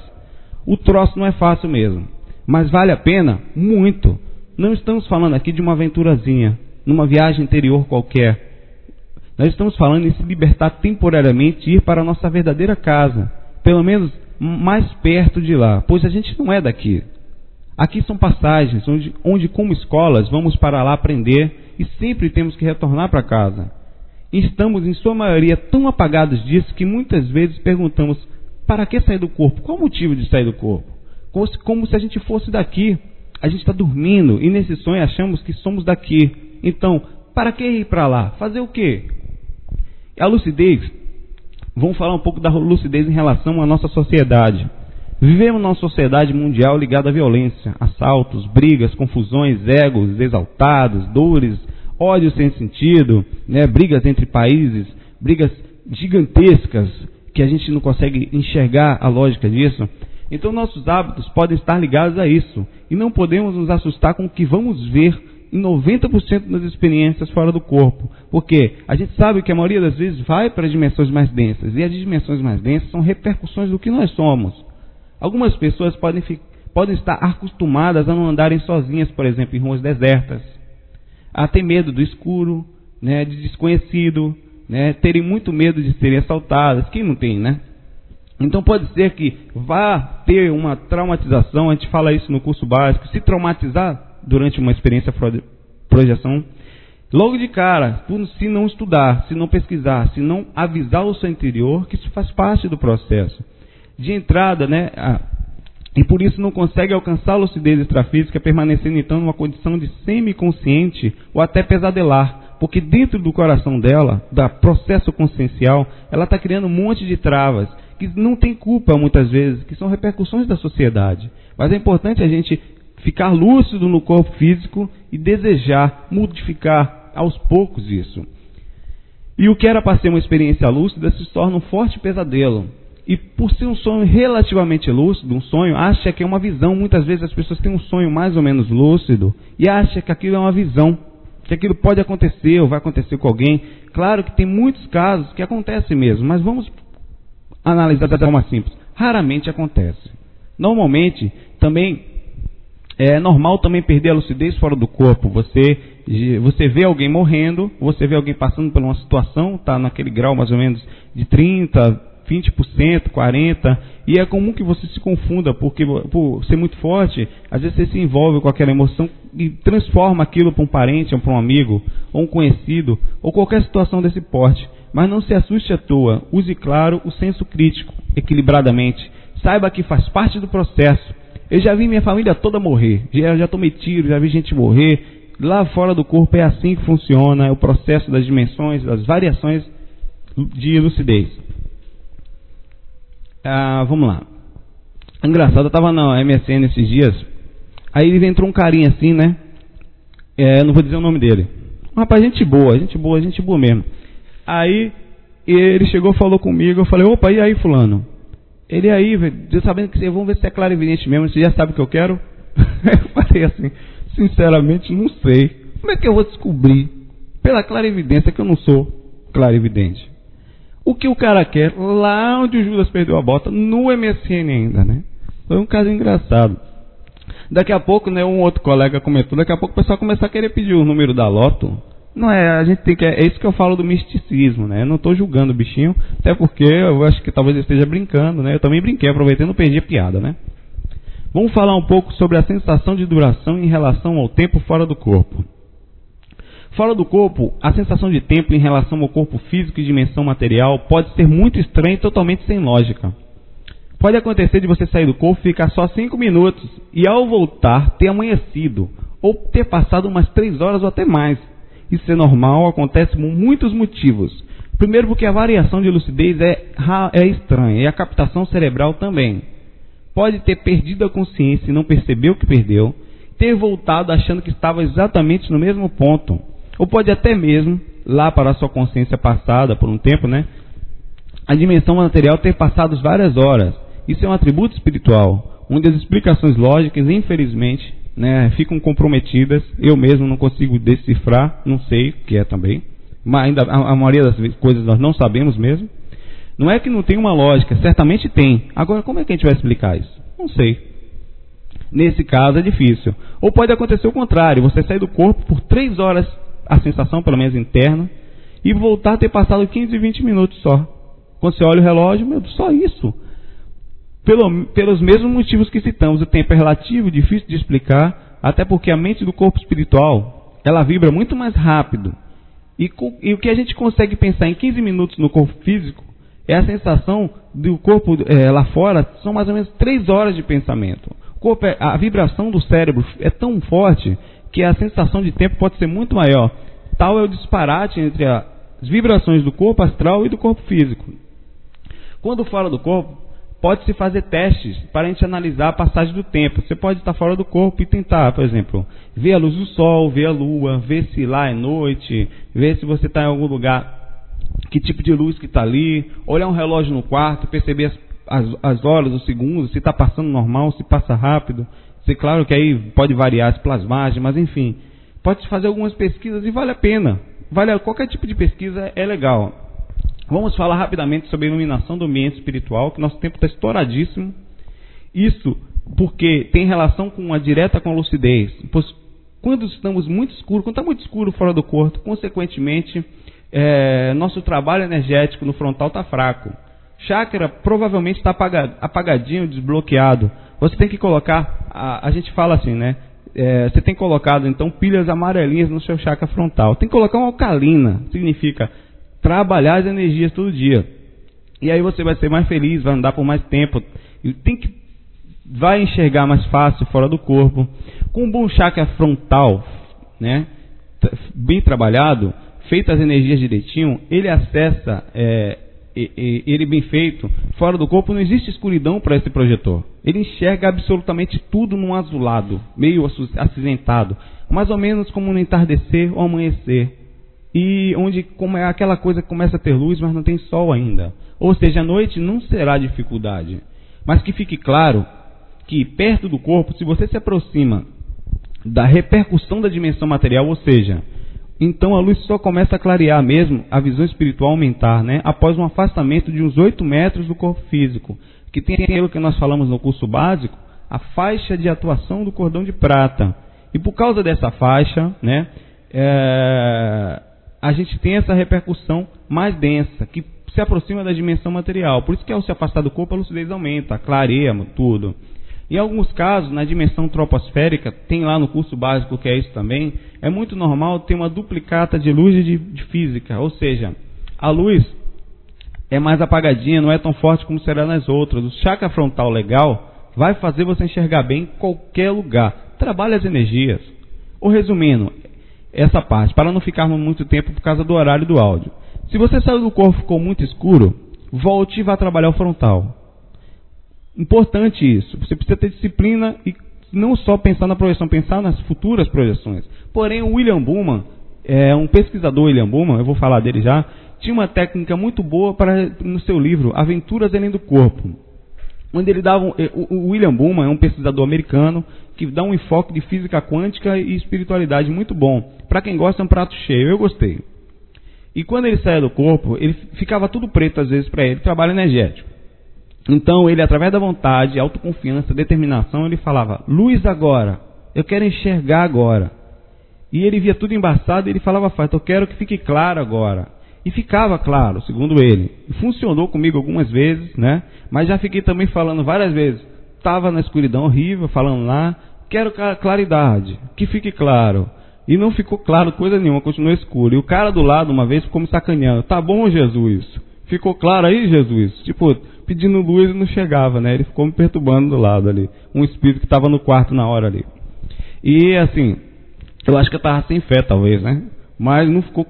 O troço não é fácil mesmo, mas vale a pena muito. Não estamos falando aqui de uma aventurazinha, numa viagem interior qualquer nós estamos falando em se libertar temporariamente e ir para a nossa verdadeira casa, pelo menos mais perto de lá, pois a gente não é daqui. Aqui são passagens onde, onde como escolas, vamos para lá aprender e sempre temos que retornar para casa. Estamos, em sua maioria, tão apagados disso que muitas vezes perguntamos: para que sair do corpo? Qual o motivo de sair do corpo? Como se, como se a gente fosse daqui. A gente está dormindo e nesse sonho achamos que somos daqui. Então, para que ir para lá? Fazer o quê? A lucidez, vamos falar um pouco da lucidez em relação à nossa sociedade. Vivemos numa sociedade mundial ligada à violência, assaltos, brigas, confusões, egos exaltados, dores, ódio sem sentido, né, brigas entre países, brigas gigantescas que a gente não consegue enxergar a lógica disso. Então nossos hábitos podem estar ligados a isso e não podemos nos assustar com o que vamos ver em 90% das experiências fora do corpo. Porque a gente sabe que a maioria das vezes vai para dimensões mais densas. E as dimensões mais densas são repercussões do que nós somos. Algumas pessoas podem, podem estar acostumadas a não andarem sozinhas, por exemplo, em ruas desertas. A ter medo do escuro, né, de desconhecido, né, terem muito medo de serem assaltadas. Quem não tem, né? Então pode ser que vá ter uma traumatização, a gente fala isso no curso básico, se traumatizar durante uma experiência projeção, logo de cara, se não estudar, se não pesquisar, se não avisar o seu interior, que isso faz parte do processo. De entrada, né, e por isso não consegue alcançar a lucidez extrafísica, permanecendo então numa condição de semiconsciente ou até pesadelar, porque dentro do coração dela, da processo consciencial, ela está criando um monte de travas que não tem culpa muitas vezes, que são repercussões da sociedade. Mas é importante a gente ficar lúcido no corpo físico e desejar modificar aos poucos isso. E o que era para ser uma experiência lúcida se torna um forte pesadelo. E por ser um sonho relativamente lúcido, um sonho, acha que é uma visão. Muitas vezes as pessoas têm um sonho mais ou menos lúcido e acha que aquilo é uma visão, que aquilo pode acontecer ou vai acontecer com alguém. Claro que tem muitos casos que acontece mesmo, mas vamos analisar da forma simples. Raramente acontece. Normalmente, também é normal também perder a lucidez fora do corpo. Você você vê alguém morrendo, você vê alguém passando por uma situação, está naquele grau mais ou menos de 30, 20%, 40%, e é comum que você se confunda, porque por ser muito forte, às vezes você se envolve com aquela emoção e transforma aquilo para um parente, ou para um amigo, ou um conhecido, ou qualquer situação desse porte. Mas não se assuste à toa, use claro o senso crítico, equilibradamente. Saiba que faz parte do processo. Eu já vi minha família toda morrer, já, já tomei tiro, já vi gente morrer. Lá fora do corpo é assim que funciona, é o processo das dimensões, das variações de lucidez. Ah, vamos lá. Engraçado, eu tava na MSN esses dias. Aí entrou um carinha assim, né? É, não vou dizer o nome dele. Um rapaz, gente boa, gente boa, gente boa mesmo. Aí ele chegou, falou comigo, eu falei, opa, e aí, fulano? Ele aí, velho, sabendo que você, vamos ver se é claro evidente mesmo, você já sabe o que eu quero? eu falei assim, sinceramente, não sei. Como é que eu vou descobrir, pela clara evidência, que eu não sou claro evidente? O que o cara quer lá onde o Judas perdeu a bota, no MSN ainda, né? Foi um caso engraçado. Daqui a pouco, né, um outro colega comentou, daqui a pouco o pessoal começar a querer pedir o número da loto. Não é, a gente tem que, é isso que eu falo do misticismo, né? Eu não estou julgando o bichinho, até porque eu acho que talvez ele esteja brincando, né? Eu também brinquei, aproveitei não perdi a piada, né? Vamos falar um pouco sobre a sensação de duração em relação ao tempo fora do corpo. Fora do corpo, a sensação de tempo em relação ao corpo físico e dimensão material pode ser muito estranha e totalmente sem lógica. Pode acontecer de você sair do corpo, ficar só cinco minutos e ao voltar ter amanhecido ou ter passado umas três horas ou até mais. Isso é normal, acontece por muitos motivos. Primeiro, porque a variação de lucidez é, é estranha e a captação cerebral também. Pode ter perdido a consciência e não percebeu que perdeu, ter voltado achando que estava exatamente no mesmo ponto ou pode até mesmo, lá para a sua consciência passada por um tempo, né? A dimensão material ter passado várias horas. Isso é um atributo espiritual, onde as explicações lógicas, infelizmente, né, ficam comprometidas. Eu mesmo não consigo decifrar, não sei o que é também. Mas ainda a, a maioria das coisas nós não sabemos mesmo. Não é que não tem uma lógica, certamente tem. Agora, como é que a gente vai explicar isso? Não sei. Nesse caso é difícil. Ou pode acontecer o contrário, você sair do corpo por três horas a sensação, pelo menos interna, e voltar a ter passado 15, 20 minutos só. Quando você olha o relógio, meu, só isso. Pelo, pelos mesmos motivos que citamos, o tempo é relativo, difícil de explicar, até porque a mente do corpo espiritual, ela vibra muito mais rápido. E, e o que a gente consegue pensar em 15 minutos no corpo físico, é a sensação do corpo é, lá fora, são mais ou menos 3 horas de pensamento. Corpo, é, a vibração do cérebro é tão forte que a sensação de tempo pode ser muito maior. Tal é o disparate entre as vibrações do corpo astral e do corpo físico. Quando fora do corpo, pode-se fazer testes para a gente analisar a passagem do tempo. Você pode estar fora do corpo e tentar, por exemplo, ver a luz do sol, ver a lua, ver se lá é noite, ver se você está em algum lugar, que tipo de luz que está ali, olhar um relógio no quarto, perceber as, as, as horas, os segundos, se está passando normal, se passa rápido. Claro que aí pode variar as plasmagens, mas enfim, pode fazer algumas pesquisas e vale a pena. Vale qualquer tipo de pesquisa é legal. Vamos falar rapidamente sobre a iluminação do ambiente espiritual, que nosso tempo está estouradíssimo. Isso porque tem relação com a direta com a lucidez. Pois quando estamos muito escuro, quando está muito escuro fora do corpo, consequentemente, é, nosso trabalho energético no frontal está fraco. Chakra provavelmente está apagadinho, desbloqueado. Você tem que colocar, a, a gente fala assim, né? É, você tem colocado então pilhas amarelinhas no seu chakra frontal. Tem que colocar uma alcalina, significa trabalhar as energias todo dia. E aí você vai ser mais feliz, vai andar por mais tempo. E tem que vai enxergar mais fácil fora do corpo. Com um bom chakra frontal, né, bem trabalhado, feitas as energias direitinho, ele acessa é, ele bem feito, fora do corpo, não existe escuridão para esse projetor. Ele enxerga absolutamente tudo num azulado, meio acinzentado, mais ou menos como no entardecer ou amanhecer. e onde como é aquela coisa que começa a ter luz, mas não tem sol ainda. Ou seja, a noite não será dificuldade. Mas que fique claro que perto do corpo, se você se aproxima da repercussão da dimensão material, ou seja, então a luz só começa a clarear mesmo, a visão espiritual aumentar, né? Após um afastamento de uns 8 metros do corpo físico, que tem aquilo que nós falamos no curso básico, a faixa de atuação do cordão de prata. E por causa dessa faixa, né, é, a gente tem essa repercussão mais densa, que se aproxima da dimensão material. Por isso que ao se afastar do corpo, a lucidez aumenta, clareia tudo. Em alguns casos, na dimensão troposférica, tem lá no curso básico que é isso também, é muito normal ter uma duplicata de luz de, de física, ou seja, a luz é mais apagadinha, não é tão forte como será nas outras. O chakra frontal legal vai fazer você enxergar bem em qualquer lugar. Trabalha as energias. Ou resumindo, essa parte, para não ficarmos muito tempo por causa do horário do áudio. Se você saiu do corpo e ficou muito escuro, volte e vá trabalhar o frontal. Importante isso. Você precisa ter disciplina e não só pensar na projeção, pensar nas futuras projeções. Porém, o William Buman, é um pesquisador William Buman, eu vou falar dele já, tinha uma técnica muito boa para no seu livro Aventuras Além do Corpo, onde ele dava eh, o William Buman é um pesquisador americano que dá um enfoque de física quântica e espiritualidade muito bom. Para quem gosta é um prato cheio, eu gostei. E quando ele saía do corpo, ele ficava tudo preto às vezes para ele, trabalho energético. Então ele, através da vontade, autoconfiança, determinação, ele falava: luz agora, eu quero enxergar agora. E ele via tudo embaçado e ele falava: Faz, eu quero que fique claro agora. E ficava claro, segundo ele. Funcionou comigo algumas vezes, né? Mas já fiquei também falando várias vezes. Estava na escuridão horrível, falando lá, quero claridade, que fique claro. E não ficou claro coisa nenhuma, continuou escuro. E o cara do lado, uma vez, ficou me sacaneando. Tá bom, Jesus? Ficou claro aí, Jesus? Tipo, pedindo luz e não chegava, né? Ele ficou me perturbando do lado ali. Um espírito que estava no quarto na hora ali. E assim, eu acho que eu estava sem fé, talvez, né? Mas não ficou,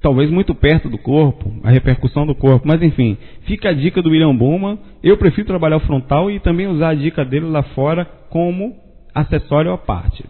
talvez, muito perto do corpo, a repercussão do corpo. Mas enfim, fica a dica do William Boma. Eu prefiro trabalhar o frontal e também usar a dica dele lá fora como acessório à parte.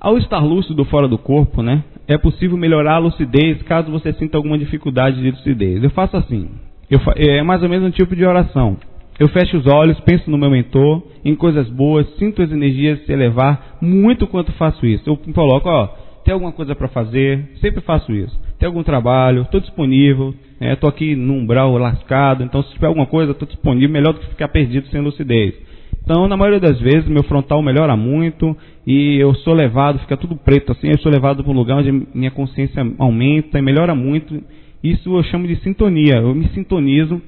Ao estar lúcido fora do corpo, né, é possível melhorar a lucidez caso você sinta alguma dificuldade de lucidez. Eu faço assim. Eu, é mais ou menos um tipo de oração. Eu fecho os olhos, penso no meu mentor, em coisas boas, sinto as energias se elevar muito quanto faço isso. Eu coloco, ó, tem alguma coisa para fazer, sempre faço isso. Tem algum trabalho, estou disponível, estou é, aqui num umbral lascado, então se tiver alguma coisa, estou disponível, melhor do que ficar perdido sem lucidez. Então, na maioria das vezes, meu frontal melhora muito e eu sou levado, fica tudo preto assim, eu sou levado para um lugar onde minha consciência aumenta e melhora muito isso eu chamo de sintonia. Eu me sintonizo,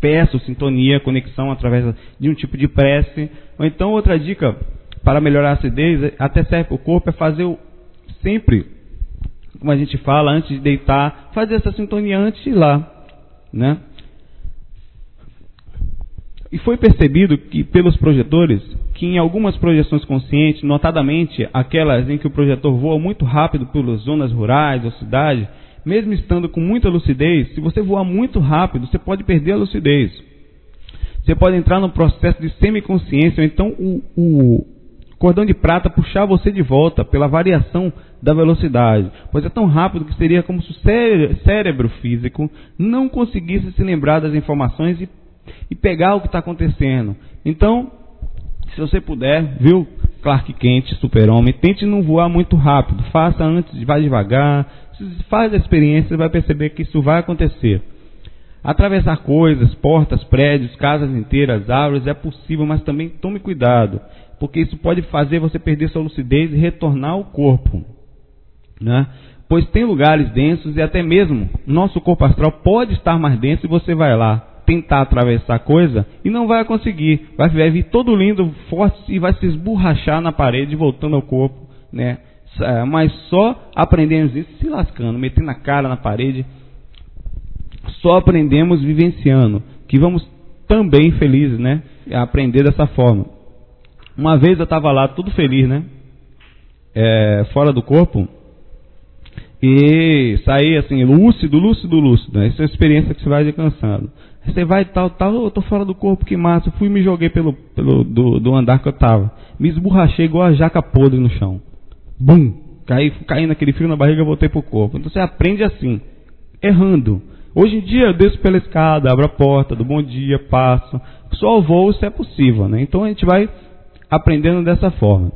peço sintonia, conexão através de um tipo de prece. Ou então outra dica para melhorar a acidez, até serve para o corpo, é fazer o, sempre, como a gente fala, antes de deitar, fazer essa sintonia antes de ir lá. Né? E foi percebido que pelos projetores que em algumas projeções conscientes, notadamente aquelas em que o projetor voa muito rápido pelas zonas rurais ou cidade, mesmo estando com muita lucidez, se você voar muito rápido, você pode perder a lucidez. Você pode entrar no processo de semiconsciência, ou então o, o cordão de prata puxar você de volta pela variação da velocidade. Pois é tão rápido que seria como se o cérebro físico não conseguisse se lembrar das informações e, e pegar o que está acontecendo. Então, se você puder, viu, Clark Kent, super-homem, tente não voar muito rápido. Faça antes, vá devagar, faz a experiência, vai perceber que isso vai acontecer. Atravessar coisas, portas, prédios, casas inteiras, árvores é possível, mas também tome cuidado, porque isso pode fazer você perder sua lucidez e retornar ao corpo. Né? Pois tem lugares densos e até mesmo nosso corpo astral pode estar mais denso e você vai lá tentar atravessar coisa e não vai conseguir. Vai, vir todo lindo, forte e vai se esborrachar na parede voltando ao corpo, né? É, mas só aprendemos isso se lascando, metendo a cara na parede. Só aprendemos vivenciando, que vamos também felizes, né? Aprender dessa forma. Uma vez eu estava lá, tudo feliz, né? É, fora do corpo. E saí assim, lúcido, lúcido, lúcido. Essa é a experiência que você vai alcançando. Você vai tal, tal, eu tô fora do corpo, que massa. Eu fui e me joguei pelo, pelo do, do andar que eu tava. Me esborrachei igual a jaca podre no chão. Bum! caí, caí naquele frio na barriga, voltei pro corpo. Então você aprende assim, errando. Hoje em dia eu desço pela escada, abro a porta, do bom dia, passo. Só voo se é possível, né? Então a gente vai aprendendo dessa forma.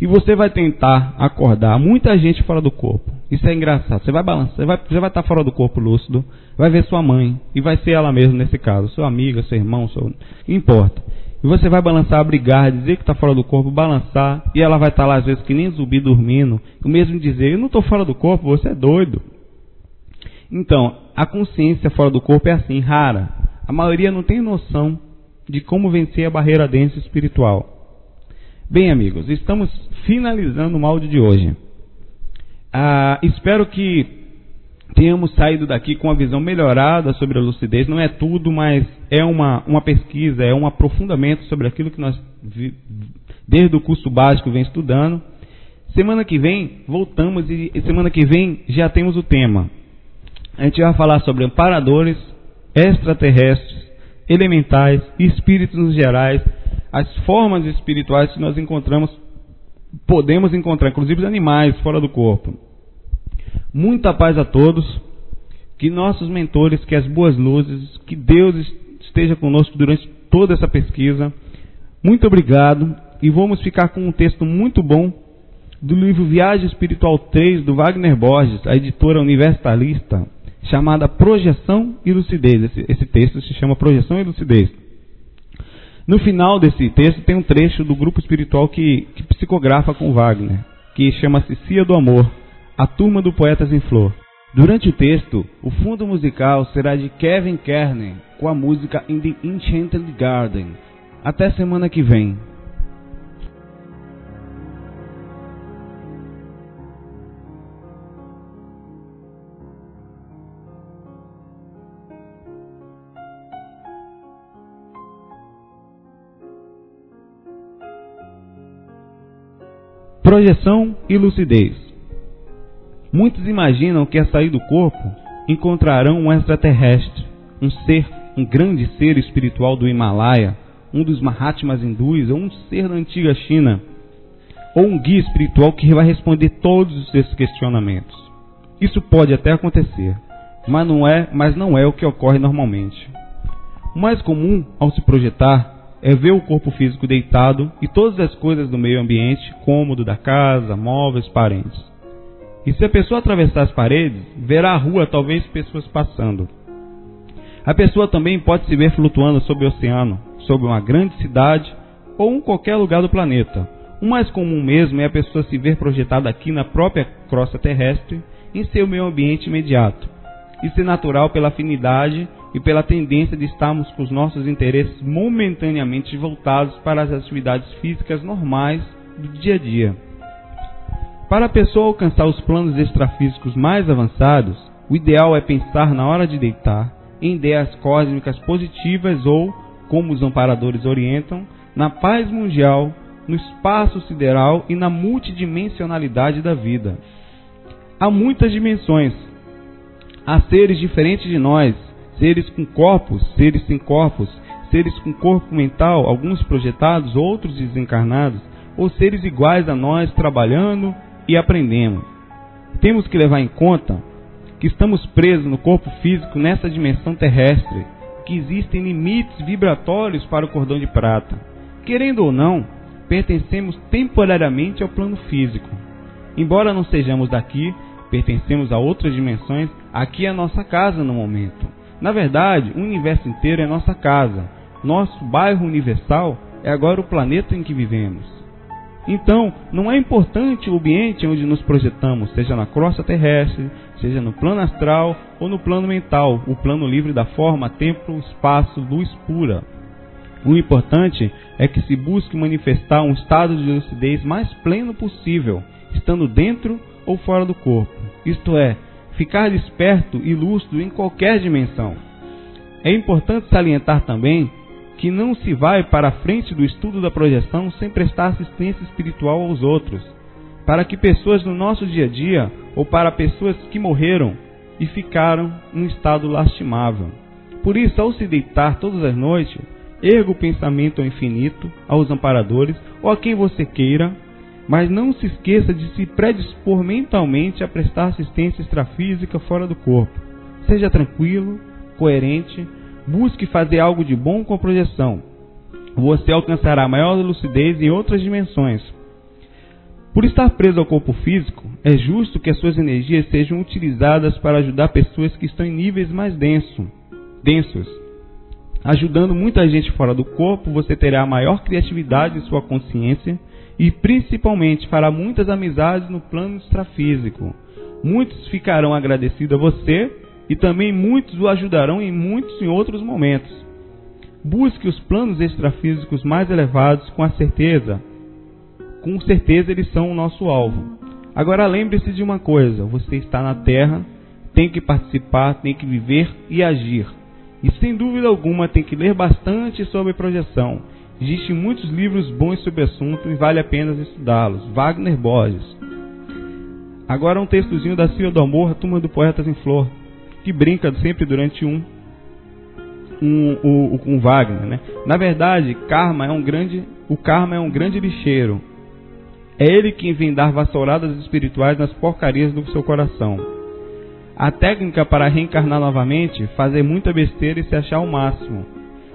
E você vai tentar acordar muita gente fora do corpo. Isso é engraçado. Você vai balançar, você vai, você vai estar fora do corpo lúcido, vai ver sua mãe, e vai ser ela mesma nesse caso, sua amiga, seu irmão, seu... não importa. E você vai balançar, brigar, dizer que está fora do corpo, balançar, e ela vai estar lá às vezes que nem zumbi dormindo, o mesmo dizer, eu não estou fora do corpo, você é doido. Então, a consciência fora do corpo é assim, rara. A maioria não tem noção de como vencer a barreira densa espiritual. Bem, amigos, estamos finalizando o áudio de hoje. Ah, espero que tenhamos saído daqui com uma visão melhorada sobre a lucidez. Não é tudo, mas é uma, uma pesquisa, é um aprofundamento sobre aquilo que nós, desde o curso básico, vem estudando. Semana que vem, voltamos e semana que vem já temos o tema. A gente vai falar sobre amparadores, extraterrestres, elementais, espíritos gerais as formas espirituais que nós encontramos, podemos encontrar, inclusive os animais fora do corpo. Muita paz a todos, que nossos mentores, que as boas luzes, que Deus esteja conosco durante toda essa pesquisa. Muito obrigado e vamos ficar com um texto muito bom do livro Viagem Espiritual 3 do Wagner Borges, a editora universalista, chamada Projeção e Lucidez. Esse, esse texto se chama Projeção e Lucidez. No final desse texto tem um trecho do grupo espiritual que, que psicografa com Wagner, que chama-se Cia do Amor, a turma do Poetas em Flor. Durante o texto, o fundo musical será de Kevin Kerner, com a música In the Enchanted Garden. Até semana que vem. Projeção e lucidez. Muitos imaginam que a sair do corpo encontrarão um extraterrestre, um ser, um grande ser espiritual do Himalaia, um dos Mahatmas hindus ou um ser da antiga China, ou um guia espiritual que vai responder todos esses questionamentos. Isso pode até acontecer, mas não é, mas não é o que ocorre normalmente. O mais comum ao se projetar é ver o corpo físico deitado e todas as coisas do meio ambiente, cômodo da casa, móveis, parentes. E se a pessoa atravessar as paredes, verá a rua, talvez pessoas passando. A pessoa também pode se ver flutuando sobre o oceano, sobre uma grande cidade ou em qualquer lugar do planeta. O mais comum mesmo é a pessoa se ver projetada aqui na própria crosta terrestre, em seu meio ambiente imediato. Isso é natural pela afinidade e pela tendência de estarmos com os nossos interesses momentaneamente voltados para as atividades físicas normais do dia a dia. Para a pessoa alcançar os planos extrafísicos mais avançados, o ideal é pensar na hora de deitar em ideias cósmicas positivas ou, como os amparadores orientam, na paz mundial, no espaço sideral e na multidimensionalidade da vida. Há muitas dimensões. Há seres diferentes de nós, seres com corpos, seres sem corpos, seres com corpo mental, alguns projetados, outros desencarnados, ou seres iguais a nós trabalhando e aprendendo. Temos que levar em conta que estamos presos no corpo físico nessa dimensão terrestre, que existem limites vibratórios para o cordão de prata. Querendo ou não, pertencemos temporariamente ao plano físico. Embora não sejamos daqui, pertencemos a outras dimensões, aqui é a nossa casa no momento. Na verdade, o universo inteiro é nossa casa. Nosso bairro universal é agora o planeta em que vivemos. Então, não é importante o ambiente onde nos projetamos, seja na crosta terrestre, seja no plano astral ou no plano mental, o plano livre da forma, tempo, espaço, luz pura. O importante é que se busque manifestar um estado de lucidez mais pleno possível, estando dentro ou fora do corpo. Isto é, ficar desperto e lúcido em qualquer dimensão. É importante salientar também que não se vai para a frente do estudo da projeção sem prestar assistência espiritual aos outros, para que pessoas no nosso dia a dia ou para pessoas que morreram e ficaram em estado lastimável. Por isso, ao se deitar todas as noites, erga o pensamento ao infinito, aos amparadores ou a quem você queira, Mas não se esqueça de se predispor mentalmente a prestar assistência extrafísica fora do corpo. Seja tranquilo, coerente, busque fazer algo de bom com a projeção. Você alcançará maior lucidez em outras dimensões. Por estar preso ao corpo físico, é justo que as suas energias sejam utilizadas para ajudar pessoas que estão em níveis mais denso, densos. Ajudando muita gente fora do corpo, você terá maior criatividade em sua consciência e principalmente fará muitas amizades no plano extrafísico. Muitos ficarão agradecidos a você e também muitos o ajudarão em muitos em outros momentos. Busque os planos extrafísicos mais elevados com a certeza com certeza eles são o nosso alvo. Agora lembre-se de uma coisa: você está na Terra, tem que participar, tem que viver e agir. E sem dúvida alguma tem que ler bastante sobre projeção. Existem muitos livros bons sobre o assunto e vale a pena estudá-los. Wagner Borges. Agora um textozinho da Silva do Amor, turma do Poetas em Flor, que brinca sempre durante um um, um, um, um Wagner, né? Na verdade, karma é um grande, o karma é um grande lixeiro, é ele quem vem dar vassouradas espirituais nas porcarias do seu coração. A técnica para reencarnar novamente, fazer muita besteira e se achar o máximo.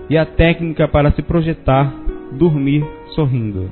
E a técnica para se projetar, dormir sorrindo.